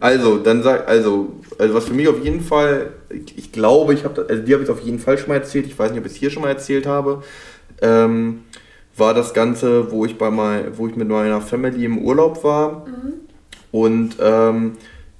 Also, dann sag, also, also was für mich auf jeden Fall, ich, ich glaube, ich habe, also die habe ich auf jeden Fall schon mal erzählt, ich weiß nicht, ob ich es hier schon mal erzählt habe, ähm, war das Ganze, wo ich bei mal, wo ich mit meiner Family im Urlaub war. Und ähm,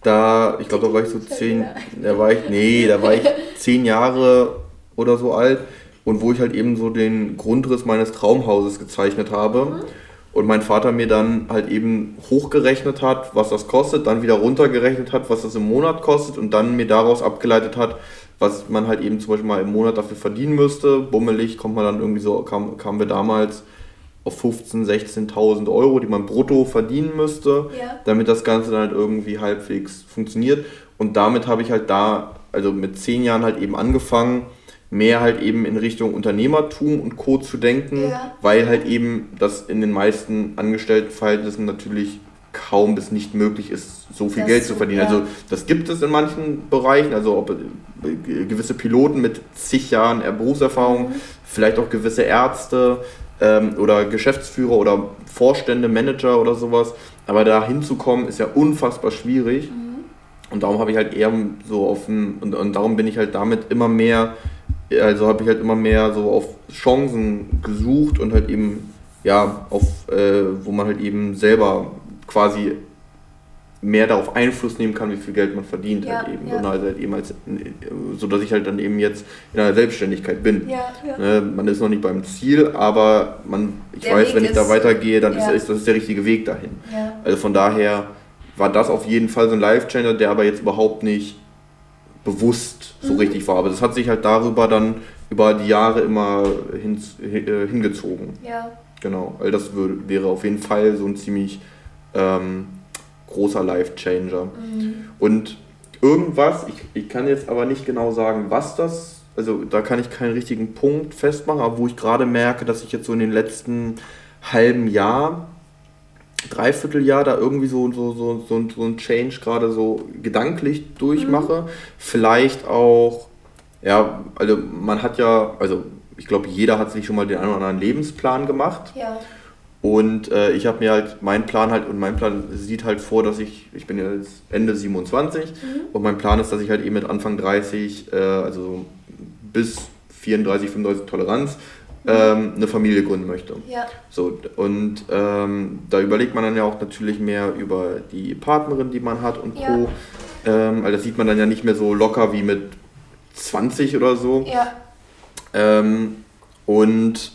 da, ich glaube, da war ich so zehn, da war ich, nee, da war ich zehn Jahre oder so alt und wo ich halt eben so den Grundriss meines Traumhauses gezeichnet habe. Und mein Vater mir dann halt eben hochgerechnet hat, was das kostet, dann wieder runtergerechnet hat, was das im Monat kostet und dann mir daraus abgeleitet hat, was man halt eben zum Beispiel mal im Monat dafür verdienen müsste. Bummelig kommt man dann irgendwie so, kam, kamen wir damals auf 15.000, 16.000 Euro, die man brutto verdienen müsste, Ja. damit das Ganze dann halt irgendwie halbwegs funktioniert. Und damit habe ich halt da, also mit zehn Jahren halt eben angefangen, mehr halt eben in Richtung Unternehmertum und Co. zu denken, Ja. weil halt eben das in den meisten Angestelltenverhältnissen natürlich kaum bis nicht möglich ist, so viel Das Geld zu verdienen. ja. Also das gibt es in manchen Bereichen, also ob äh, gewisse Piloten mit zig Jahren Berufserfahrung, Mhm. vielleicht auch gewisse Ärzte ähm, oder Geschäftsführer oder Vorstände, Manager oder sowas. Aber da hinzukommen ist ja unfassbar schwierig. Und darum habe ich halt eher so auf und, und darum bin ich halt damit immer mehr, also habe ich halt immer mehr so auf Chancen gesucht und halt eben, ja, auf, äh, wo man halt eben selber quasi mehr darauf Einfluss nehmen kann, wie viel Geld man verdient Ja, halt eben. ja. Halt, halt eben als, so dass ich halt dann eben jetzt in einer Selbstständigkeit bin. Ja. Ne, man ist noch nicht beim Ziel, aber man, ich Der weiß, Weg wenn ich da ist- weitergehe, dann ist, ist das der richtige Weg dahin. Also von daher war das auf jeden Fall so ein Live-Changer, der aber jetzt überhaupt nicht bewusst so Mhm. richtig war. Aber das hat sich halt darüber dann über die Jahre immer hin, äh, hingezogen. ja. Genau. Also das würde, wäre auf jeden Fall so ein ziemlich ähm, großer Life-Changer. Mhm. Und irgendwas, ich, ich kann jetzt aber nicht genau sagen, was das, also da kann ich keinen richtigen Punkt festmachen, aber wo ich gerade merke, dass ich jetzt so in den letzten halben Jahr, Dreivierteljahr da irgendwie so, so, so, so, ein- so ein Change gerade so gedanklich durchmache. Vielleicht auch, ja, also man hat ja, also ich glaube, jeder hat sich schon mal den einen oder anderen Lebensplan gemacht. Ja. Und äh, ich habe mir halt, mein Plan halt, und mein Plan sieht halt vor, dass ich, ich bin ja jetzt Ende 27 und mein Plan ist, dass ich halt eben mit Anfang 30, äh, also bis 34, 35 Toleranz ähm, eine Familie gründen möchte. Ja. So, und ähm, da überlegt man dann ja auch natürlich mehr über die Partnerin, die man hat und Ja. Co. Ähm, also das sieht man dann ja nicht mehr so locker wie mit 20 oder so. Ja. Ähm, und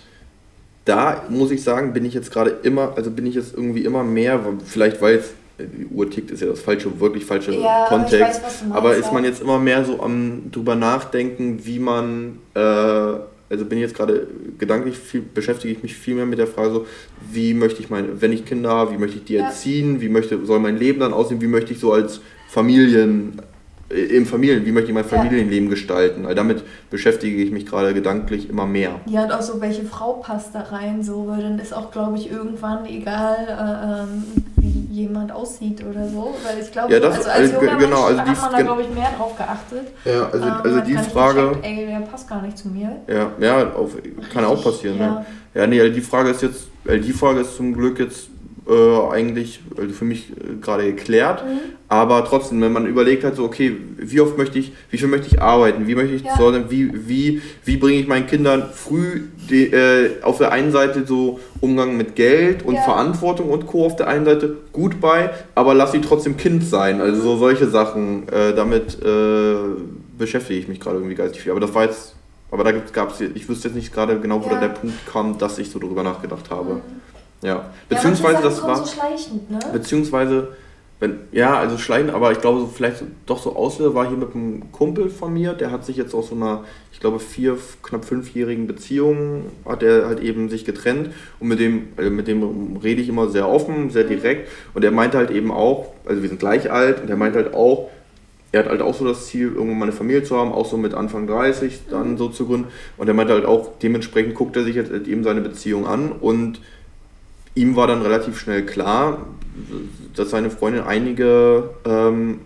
da muss ich sagen, bin ich jetzt gerade immer, also bin ich jetzt irgendwie immer mehr, vielleicht weil es die Uhr tickt, ist ja das falsche, wirklich falsche Ja, aber Kontext. weiß, du meinst, aber ist man jetzt immer mehr so am drüber nachdenken, wie man, äh, also bin ich jetzt gerade gedanklich viel, beschäftige ich mich viel mehr mit der Frage so, wie möchte ich meine, wenn ich Kinder habe, wie möchte ich die Ja. erziehen, wie möchte, soll mein Leben dann aussehen, wie möchte ich so als Familien, im Familien, wie möchte ich mein Ja. Familienleben gestalten? Weil damit beschäftige ich mich gerade gedanklich immer mehr. Ja, und auch so, welche Frau passt da rein, so, weil dann ist auch, glaube ich, irgendwann egal, äh, ähm, wie jemand aussieht oder so. Weil ich glaube, Ja, das- also als also, junger genau, also Mensch die- hat man da, glaube ich, mehr drauf geachtet. Ja, also, Ähm, also die Frage, Gecheckt, ey, der passt gar nicht zu mir. ja, ja auf, kann auch passieren. Ja. Ne? Ja, nee, also die Frage ist jetzt, also die Frage ist zum Glück jetzt äh, eigentlich also für mich äh, gerade geklärt, Mhm. aber trotzdem, wenn man überlegt hat, so okay, wie oft möchte ich, wie viel möchte ich arbeiten, wie möchte ich Ja. Hause, wie, wie, wie bringe ich meinen Kindern früh die, äh, auf der einen Seite so Umgang mit Geld und Ja. Verantwortung und Co. auf der einen Seite gut bei, aber lass sie trotzdem Kind sein, also so solche Sachen, äh, damit äh, beschäftige ich mich gerade irgendwie geistig viel, aber das war jetzt aber da gab es, ich wüsste jetzt nicht gerade genau, wo Ja. da der Punkt kam, dass ich so drüber nachgedacht habe. Mhm. Ja. Beziehungsweise ja, das war. so schleichend, ne? Beziehungsweise, wenn, ja, also schleichen, aber ich glaube, so vielleicht doch so Auslöser war hier mit einem Kumpel von mir, der hat sich jetzt aus so einer, ich glaube, vier, knapp fünfjährigen Beziehung, hat er halt eben sich getrennt und mit dem, äh, mit dem rede ich immer sehr offen, sehr direkt und er meinte halt eben auch, also wir sind gleich alt und er meinte halt auch, er hat halt auch so das Ziel, irgendwann mal eine Familie zu haben, auch so mit Anfang 30 dann so zu gründen. Und er meinte halt auch, dementsprechend guckt er sich jetzt halt eben seine Beziehung an und ihm war dann relativ schnell klar, dass seine Freundin einige ähm,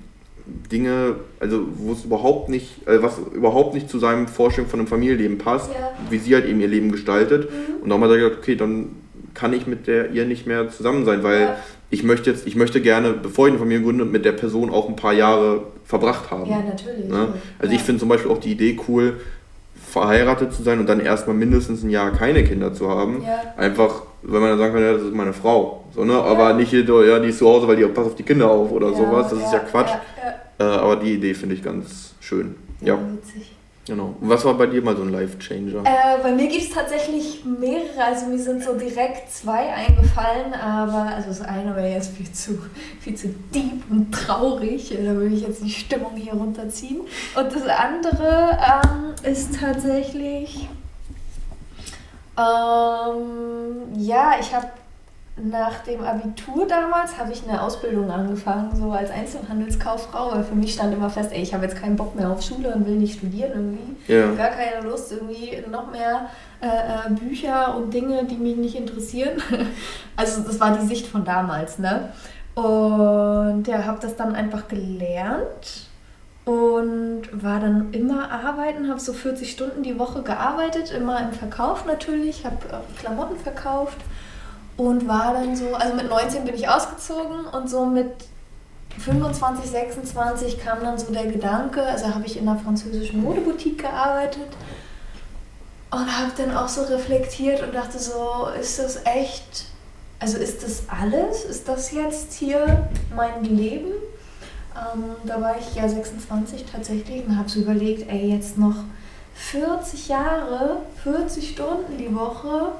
Dinge, also wo es überhaupt nicht, äh, was überhaupt nicht zu seinem Vorstellung von einem Familienleben passt, Ja. wie sie halt eben ihr Leben gestaltet. Mhm. Und darum hat er gesagt, okay, dann kann ich mit der ihr nicht mehr zusammen sein, weil Ja. ich möchte jetzt, ich möchte gerne, bevor ich eine Familie gründe, mit der Person auch ein paar Jahre verbracht haben. Ja, natürlich. Ne? Also ja. ich finde zum Beispiel auch die Idee cool, verheiratet zu sein und dann erstmal mindestens ein Jahr keine Kinder zu haben. Ja. Einfach, wenn man dann sagen kann, ja, das ist meine Frau. So, ne? Aber nicht hier, ja, die ist zu Hause, weil die passt auf die Kinder auf oder sowas. Das ist ja Quatsch. Ja, Äh, aber die Idee finde ich ganz schön. ja. Ja, ja, witzig. Genau. Und was war bei dir mal so ein Life-Changer? Äh, bei mir gibt es tatsächlich mehrere, also mir sind so direkt zwei eingefallen, aber also das eine wäre jetzt viel zu, viel zu deep und traurig, da würde ich jetzt die Stimmung hier runterziehen. Und das andere ähm, ist tatsächlich, ähm, ja, ich habe nach dem Abitur damals habe ich eine Ausbildung angefangen, so als Einzelhandelskauffrau, weil für mich stand immer fest, ey, ich habe jetzt keinen Bock mehr auf Schule und will nicht studieren irgendwie Ja. gar keine Lust, irgendwie noch mehr äh, äh, Bücher und Dinge, die mich nicht interessieren. Also das war die Sicht von damals, ne? Und ja, habe das dann einfach gelernt und war dann immer arbeiten, habe so 40 Stunden die Woche gearbeitet, immer im Verkauf natürlich, habe äh, Klamotten verkauft und war dann so, also mit 19 bin ich ausgezogen und so mit 25, 26 kam dann so der Gedanke, also habe ich in einer französischen Modeboutique gearbeitet und habe dann auch so reflektiert und dachte so, ist das echt, also ist das alles? Ist das jetzt hier mein Leben? Ähm, da war ich ja 26 tatsächlich und habe so überlegt, ey, jetzt noch 40 Jahre, 40 Stunden die Woche.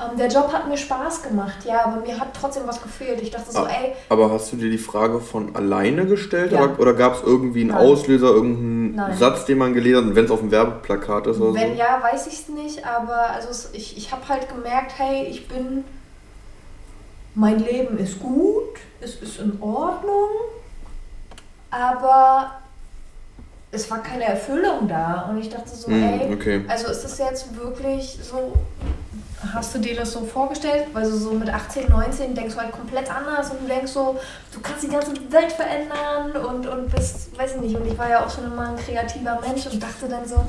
Ähm, der Job hat mir Spaß gemacht, ja, aber mir hat trotzdem was gefehlt. Ich dachte so, Ah. ey, Aber hast du dir die Frage von alleine gestellt Ja. oder, oder gab es irgendwie einen Nein. Auslöser, irgendeinen Nein. Satz, den man gelesen hat, wenn es auf dem Werbeplakat ist oder Wenn so? ja, weiß ich es nicht, aber also es, ich, ich habe halt gemerkt, hey, ich bin, mein Leben ist gut, es ist in Ordnung, aber es war keine Erfüllung da und ich dachte so, Hm, ey, okay. also ist das jetzt wirklich so, hast du dir das so vorgestellt? Weil so, so mit 18, 19 denkst du halt komplett anders und du denkst so, du kannst die ganze Welt verändern und, und bist, weiß ich nicht, und ich war ja auch schon immer ein kreativer Mensch und dachte dann so,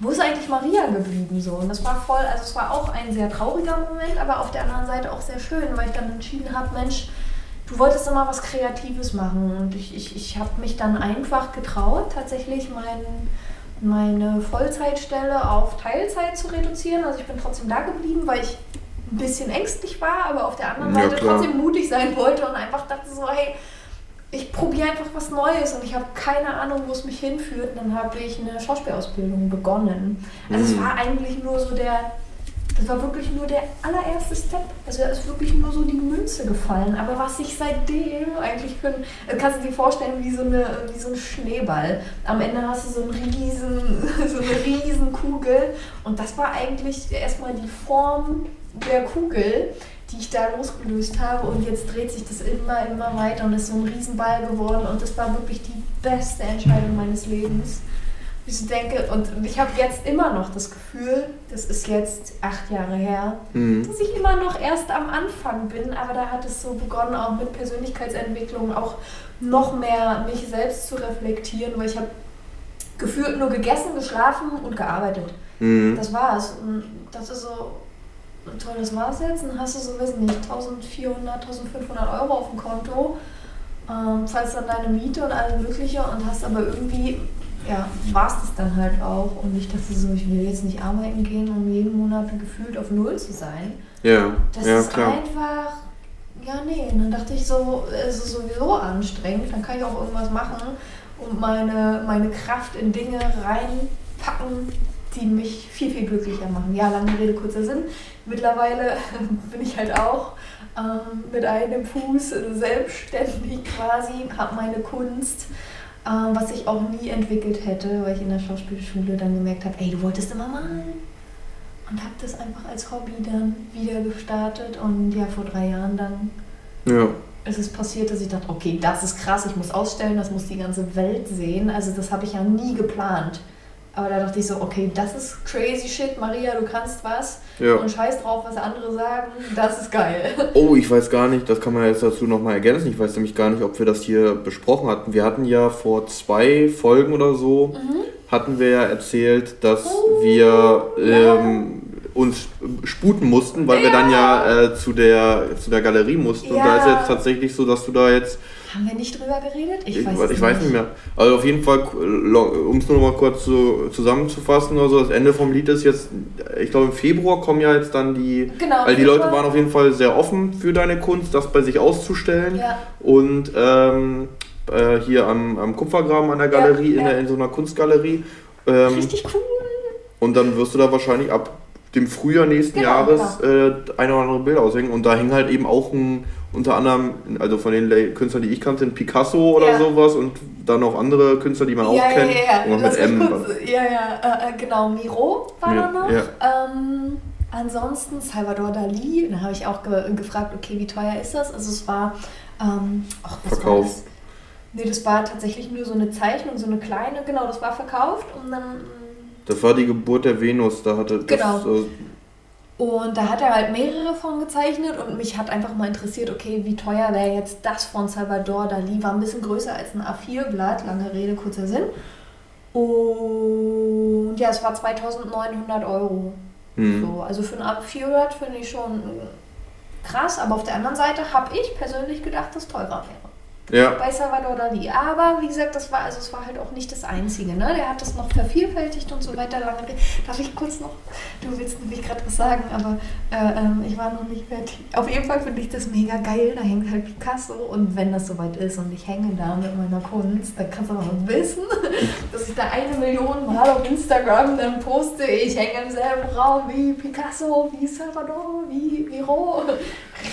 wo ist eigentlich Maria geblieben so? Und das war voll, also es war auch ein sehr trauriger Moment, aber auf der anderen Seite auch sehr schön, weil ich dann entschieden habe, Mensch, du wolltest immer was Kreatives machen und ich, ich, ich habe mich dann einfach getraut, tatsächlich meinen meine Vollzeitstelle auf Teilzeit zu reduzieren. Also ich bin trotzdem da geblieben, weil ich ein bisschen ängstlich war, aber auf der anderen Seite ja, trotzdem mutig sein wollte und einfach dachte so, hey, ich probiere einfach was Neues und ich habe keine Ahnung, wo es mich hinführt. Und dann habe ich eine Schauspielausbildung begonnen. Also mhm. es war eigentlich nur so der, das war wirklich nur der allererste Step. Also da ist wirklich nur so die Münze gefallen. Aber was ich seitdem eigentlich können, kannst du dir vorstellen wie so, eine, wie so ein Schneeball. Am Ende hast du so, einen riesen, so eine riesen Kugel und das war eigentlich erstmal die Form der Kugel die ich da losgelöst habe und jetzt dreht sich das immer, immer weiter und ist so ein Riesenball geworden und das war wirklich die beste Entscheidung meines Lebens. Ich denke, und ich habe jetzt immer noch das Gefühl, das ist jetzt acht Jahre her, mhm. dass ich immer noch erst am Anfang bin, aber da hat es so begonnen, auch mit Persönlichkeitsentwicklung, auch noch mehr mich selbst zu reflektieren, weil ich habe gefühlt nur gegessen, geschlafen und gearbeitet. Mhm. Das war's. Und das ist so, toll, das war's jetzt. Dann hast du so, weiß nicht, 1400, 1500 Euro auf dem Konto, ähm, zahlst dann deine Miete und alles Mögliche und hast aber irgendwie, ja, war's das dann halt auch. Und ich dachte so, ich will jetzt nicht arbeiten gehen, um jeden Monat gefühlt auf Null zu sein. Ja, das ja, ist klar. einfach, ja, nee. Und dann dachte ich so, es ist sowieso anstrengend, dann kann ich auch irgendwas machen und meine, meine Kraft in Dinge reinpacken, die mich viel, viel glücklicher machen. Ja, lange Rede, kurzer Sinn. Mittlerweile bin ich halt auch ähm, mit einem Fuß selbstständig quasi, habe meine Kunst, ähm, was ich auch nie entwickelt hätte, weil ich in der Schauspielschule dann gemerkt habe, ey, du wolltest immer malen. Und habe das einfach als Hobby dann wieder gestartet und ja, vor drei Jahren dann ja. ist es passiert, dass ich dachte, okay, das ist krass, ich muss ausstellen, das muss die ganze Welt sehen. Also das habe ich ja nie geplant. Aber da dachte ich so, okay, das ist crazy shit, Maria, du kannst was. Ja. Und scheiß drauf, was andere sagen, das ist geil. Oh, ich weiß gar nicht, das kann man jetzt dazu nochmal ergänzen. Ich weiß nämlich gar nicht, ob wir das hier besprochen hatten. Wir hatten ja vor zwei Folgen oder so, mhm. hatten wir ja erzählt, dass uh, wir ähm, uns sputen mussten, weil ja. wir dann ja äh, zu, der, zu der Galerie mussten. Und da ist jetzt tatsächlich so, dass du da jetzt haben wir nicht drüber geredet? Ich, ich weiß, ich nicht. weiß nicht mehr. Also auf jeden Fall, um es nur noch mal kurz so zusammenzufassen, also das Ende vom Lied ist jetzt, ich glaube im Februar kommen ja jetzt dann die, genau, weil die Leute waren auf jeden Fall sehr offen für deine Kunst, das bei sich auszustellen. Ja. Und ähm, äh, hier am, am Kupfergraben an der Galerie, ja, in, der, in so einer Kunstgalerie. Ähm, Richtig cool. Und dann wirst du da wahrscheinlich ab dem Frühjahr nächsten genau, Jahres genau. Äh, ein oder andere Bilder aushängen. Und da hängt halt eben auch ein unter anderem, also von den Künstlern, die ich kannte, Picasso oder ja. sowas und dann noch andere Künstler, die man auch ja, kennt. Ja, ja, mit M. Kurz, ja, ja, äh, äh, genau, Miro war da noch. Ähm, ansonsten Salvador Dali, da habe ich auch ge gefragt, okay, wie teuer ist das? Also es war, ähm, ach, was Verkauf. war das? Nee, das war tatsächlich nur so eine Zeichnung, so eine kleine, genau, das war verkauft und dann... Das war die Geburt der Venus, da hatte genau. das... Äh, und da hat er halt mehrere von gezeichnet und mich hat einfach mal interessiert, okay, wie teuer wäre jetzt das von Salvador Dali? War ein bisschen größer als ein A4-Blatt, lange Rede, kurzer Sinn. Und ja, es war 2900 Euro. Mhm. So, also für ein A4-Blatt finde ich schon krass, aber auf der anderen Seite habe ich persönlich gedacht, dass es teurer wäre. Ja. Bei Salvador Dali. Aber wie gesagt, das war also es war halt auch nicht das Einzige. Ne? Der hat das noch vervielfältigt und so weiter. Darf ich kurz noch? Du willst nämlich gerade was sagen, aber äh, ähm, ich war noch nicht fertig. Auf jeden Fall finde ich das mega geil. Da hängt halt Picasso und wenn das soweit ist und ich hänge da mit meiner Kunst, dann kannst du auch wissen, dass ich da eine Million Mal auf Instagram dann poste. Ich hänge im selben Raum wie Picasso, wie Salvador, wie Miro.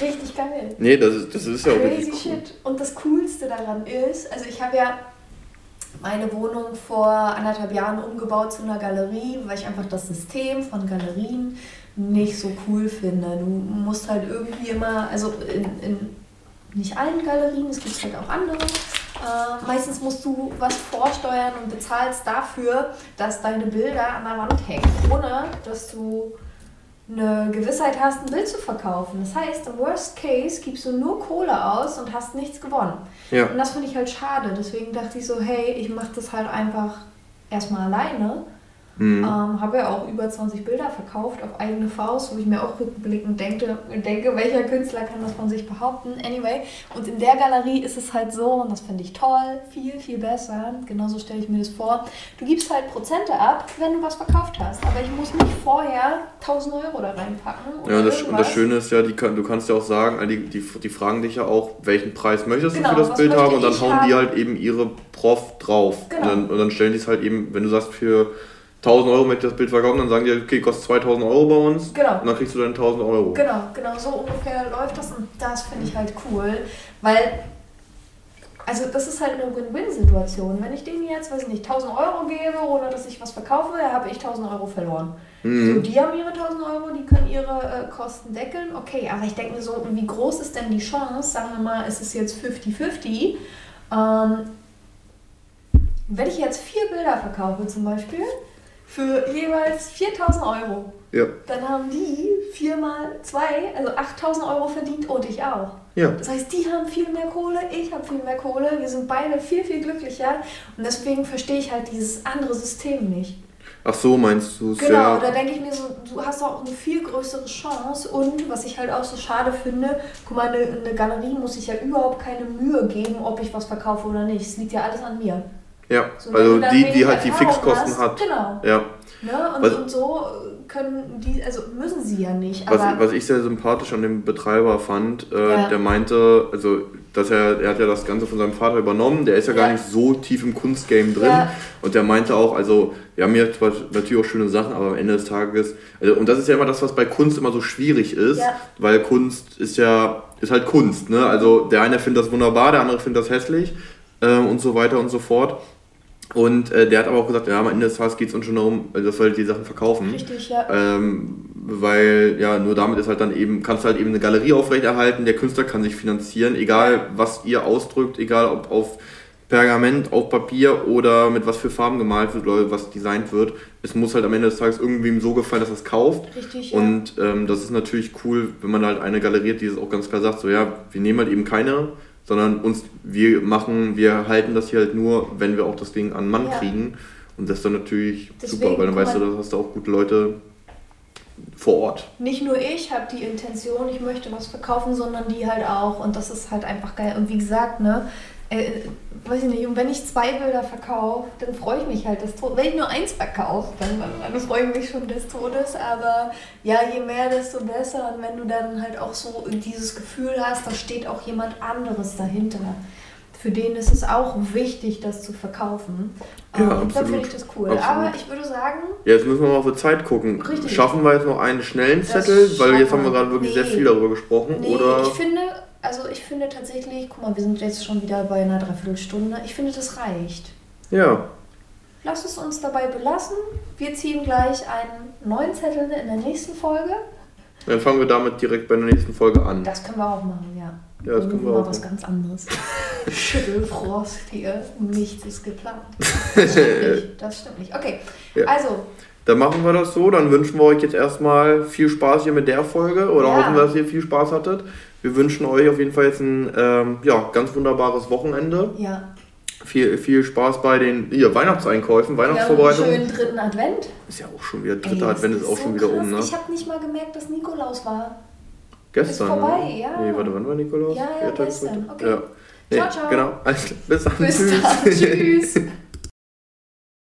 Richtig geil. Nee, das ist, das ist ja auch Crazy cool. shit. Und das Coolste daran ist, also ich habe ja meine Wohnung vor anderthalb Jahren umgebaut zu einer Galerie, weil ich einfach das System von Galerien nicht so cool finde. Du musst halt irgendwie immer, also in, in nicht allen Galerien, es gibt halt auch andere. Äh, meistens musst du was vorsteuern und bezahlst dafür, dass deine Bilder an der Wand hängen, ohne dass du eine Gewissheit hast, ein Bild zu verkaufen. Das heißt, im Worst Case gibst du nur Kohle aus und hast nichts gewonnen. Ja. Und das finde ich halt schade. Deswegen dachte ich so, hey, ich mache das halt einfach erstmal alleine. Mhm. Ähm, habe ja auch über 20 Bilder verkauft auf eigene Faust, wo ich mir auch rückblickend denke, denke, welcher Künstler kann das von sich behaupten. Anyway, und in der Galerie ist es halt so, und das finde ich toll, viel, viel besser. Genauso stelle ich mir das vor. Du gibst halt Prozente ab, wenn du was verkauft hast. Aber ich muss nicht vorher 1000 Euro da reinpacken. ja, das, und das Schöne ist ja, die, du kannst ja auch sagen, die, die, die fragen dich ja auch, welchen Preis möchtest genau, du für das Bild haben, und dann hauen haben. die halt eben ihre Prof drauf. Genau. Und, dann, und dann stellen die es halt eben, wenn du sagst, für 1000 Euro möchte das Bild verkaufen, dann sagen die, okay, kostet 2000 Euro bei uns. Genau. Und dann kriegst du dann 1000 Euro. Genau, genau, so ungefähr läuft das und das finde ich halt cool, weil, also das ist halt eine Win-Win-Situation. Wenn ich denen jetzt, weiß ich nicht, 1000 Euro gebe oder dass ich was verkaufe, habe ich 1000 Euro verloren. Mhm. So, die haben ihre 1000 Euro, die können ihre äh, Kosten deckeln, okay, aber ich denke mir so, wie groß ist denn die Chance, sagen wir mal, es ist jetzt 50-50, ähm, wenn ich jetzt vier Bilder verkaufe zum Beispiel, für jeweils 4000 Euro. Ja. Dann haben die viermal zwei, also 8000 Euro verdient und ich auch. Ja. Das heißt, die haben viel mehr Kohle, ich habe viel mehr Kohle, wir sind beide viel, viel glücklicher und deswegen verstehe ich halt dieses andere System nicht. Ach so, meinst du es? Genau, ja. da denke ich mir so, du hast auch eine viel größere Chance und was ich halt auch so schade finde, guck mal, eine, eine Galerie muss sich ja überhaupt keine Mühe geben, ob ich was verkaufe oder nicht. Es liegt ja alles an mir. Ja, so, also die, die halt die Fixkosten hast, hat. Genau. Ja. Ne? Und, was, und, so können die, also müssen sie ja nicht. was, was ich sehr sympathisch an dem Betreiber fand, äh, ja. der meinte, also dass er, er hat ja das Ganze von seinem Vater übernommen, der ist ja, ja. gar nicht so tief im Kunstgame drin. Ja. Und der meinte auch, also wir haben hier zwar natürlich auch schöne Sachen, aber am Ende des Tages, also, und das ist ja immer das, was bei Kunst immer so schwierig ist, weil Kunst ist ja, ist halt Kunst, ne? Also der eine findet das wunderbar, der andere findet das hässlich äh, und so weiter und so fort. Und äh, der hat aber auch gesagt, ja, am Ende des Tages geht es uns schon darum, also, dass wir halt die Sachen verkaufen. Richtig, ja. Ähm, weil, ja, nur damit ist halt dann eben, kannst du halt eben eine Galerie aufrechterhalten, der Künstler kann sich finanzieren, egal was ihr ausdrückt, egal ob auf Pergament, auf Papier oder mit was für Farben gemalt wird oder was designt wird. Es muss halt am Ende des Tages irgendwem so gefallen, dass er es kauft. Richtig, ja. Und ähm, das ist natürlich cool, wenn man halt eine galeriert, die es auch ganz klar sagt, so ja, wir nehmen halt eben keine sondern uns, wir machen, wir halten das hier halt nur, wenn wir auch das Ding an Mann ja. kriegen. Und das ist dann natürlich Deswegen, super, weil dann weißt du, da hast du auch gute Leute vor Ort. Nicht nur ich habe die Intention, ich möchte was verkaufen, sondern die halt auch. Und das ist halt einfach geil. Und wie gesagt, ne, äh, weiß ich nicht, und wenn ich zwei Bilder verkaufe, dann freue ich mich halt des Todes. Wenn ich nur eins verkaufe, dann, dann freue ich mich schon des Todes. Aber ja, je mehr, desto besser. Und wenn du dann halt auch so dieses Gefühl hast, da steht auch jemand anderes dahinter. Für den ist es auch wichtig, das zu verkaufen. Ja, ähm, absolut. Dann finde ich das cool. Absolut. Aber ich würde sagen. Ja, jetzt müssen wir mal auf die Zeit gucken. Richtig. Schaffen wir jetzt noch einen schnellen Zettel? Weil jetzt haben wir gerade wirklich nee. sehr viel darüber gesprochen. Nee, oder? Ich finde, also ich finde tatsächlich, guck mal, wir sind jetzt schon wieder bei einer Dreiviertelstunde. Ich finde, das reicht. Ja. Lass es uns dabei belassen. Wir ziehen gleich einen neuen Zettel in der nächsten Folge. Dann fangen wir damit direkt bei der nächsten Folge an. Das können wir auch machen, ja. Ja, das können wir auch. was ganz anderes. Schüttelfrost hier. Nichts ist geplant. Das stimmt nicht. Das stimmt nicht. Okay, ja. also. Dann machen wir das so. Dann wünschen wir euch jetzt erstmal viel Spaß hier mit der Folge. Oder ja. hoffen wir, dass ihr viel Spaß hattet. Wir wünschen euch auf jeden Fall jetzt ein ähm, ja, ganz wunderbares Wochenende. Ja. Viel, viel Spaß bei den ja, Weihnachtseinkäufen, Weihnachtsvorbereitungen. Ja, schönen dritten Advent. Ist ja auch schon wieder, dritter Ey, Advent ist, ist auch so schon wieder krass. um, ne? Ich habe nicht mal gemerkt, dass Nikolaus war. Gestern? Ist vorbei, ne? ja. Nee, warte, wann war Nikolaus? Ja, ja, gestern. Okay. Ja. Nee, ciao, ciao. Genau. Bis dann. Bis Tschüss. Dann. Tschüss.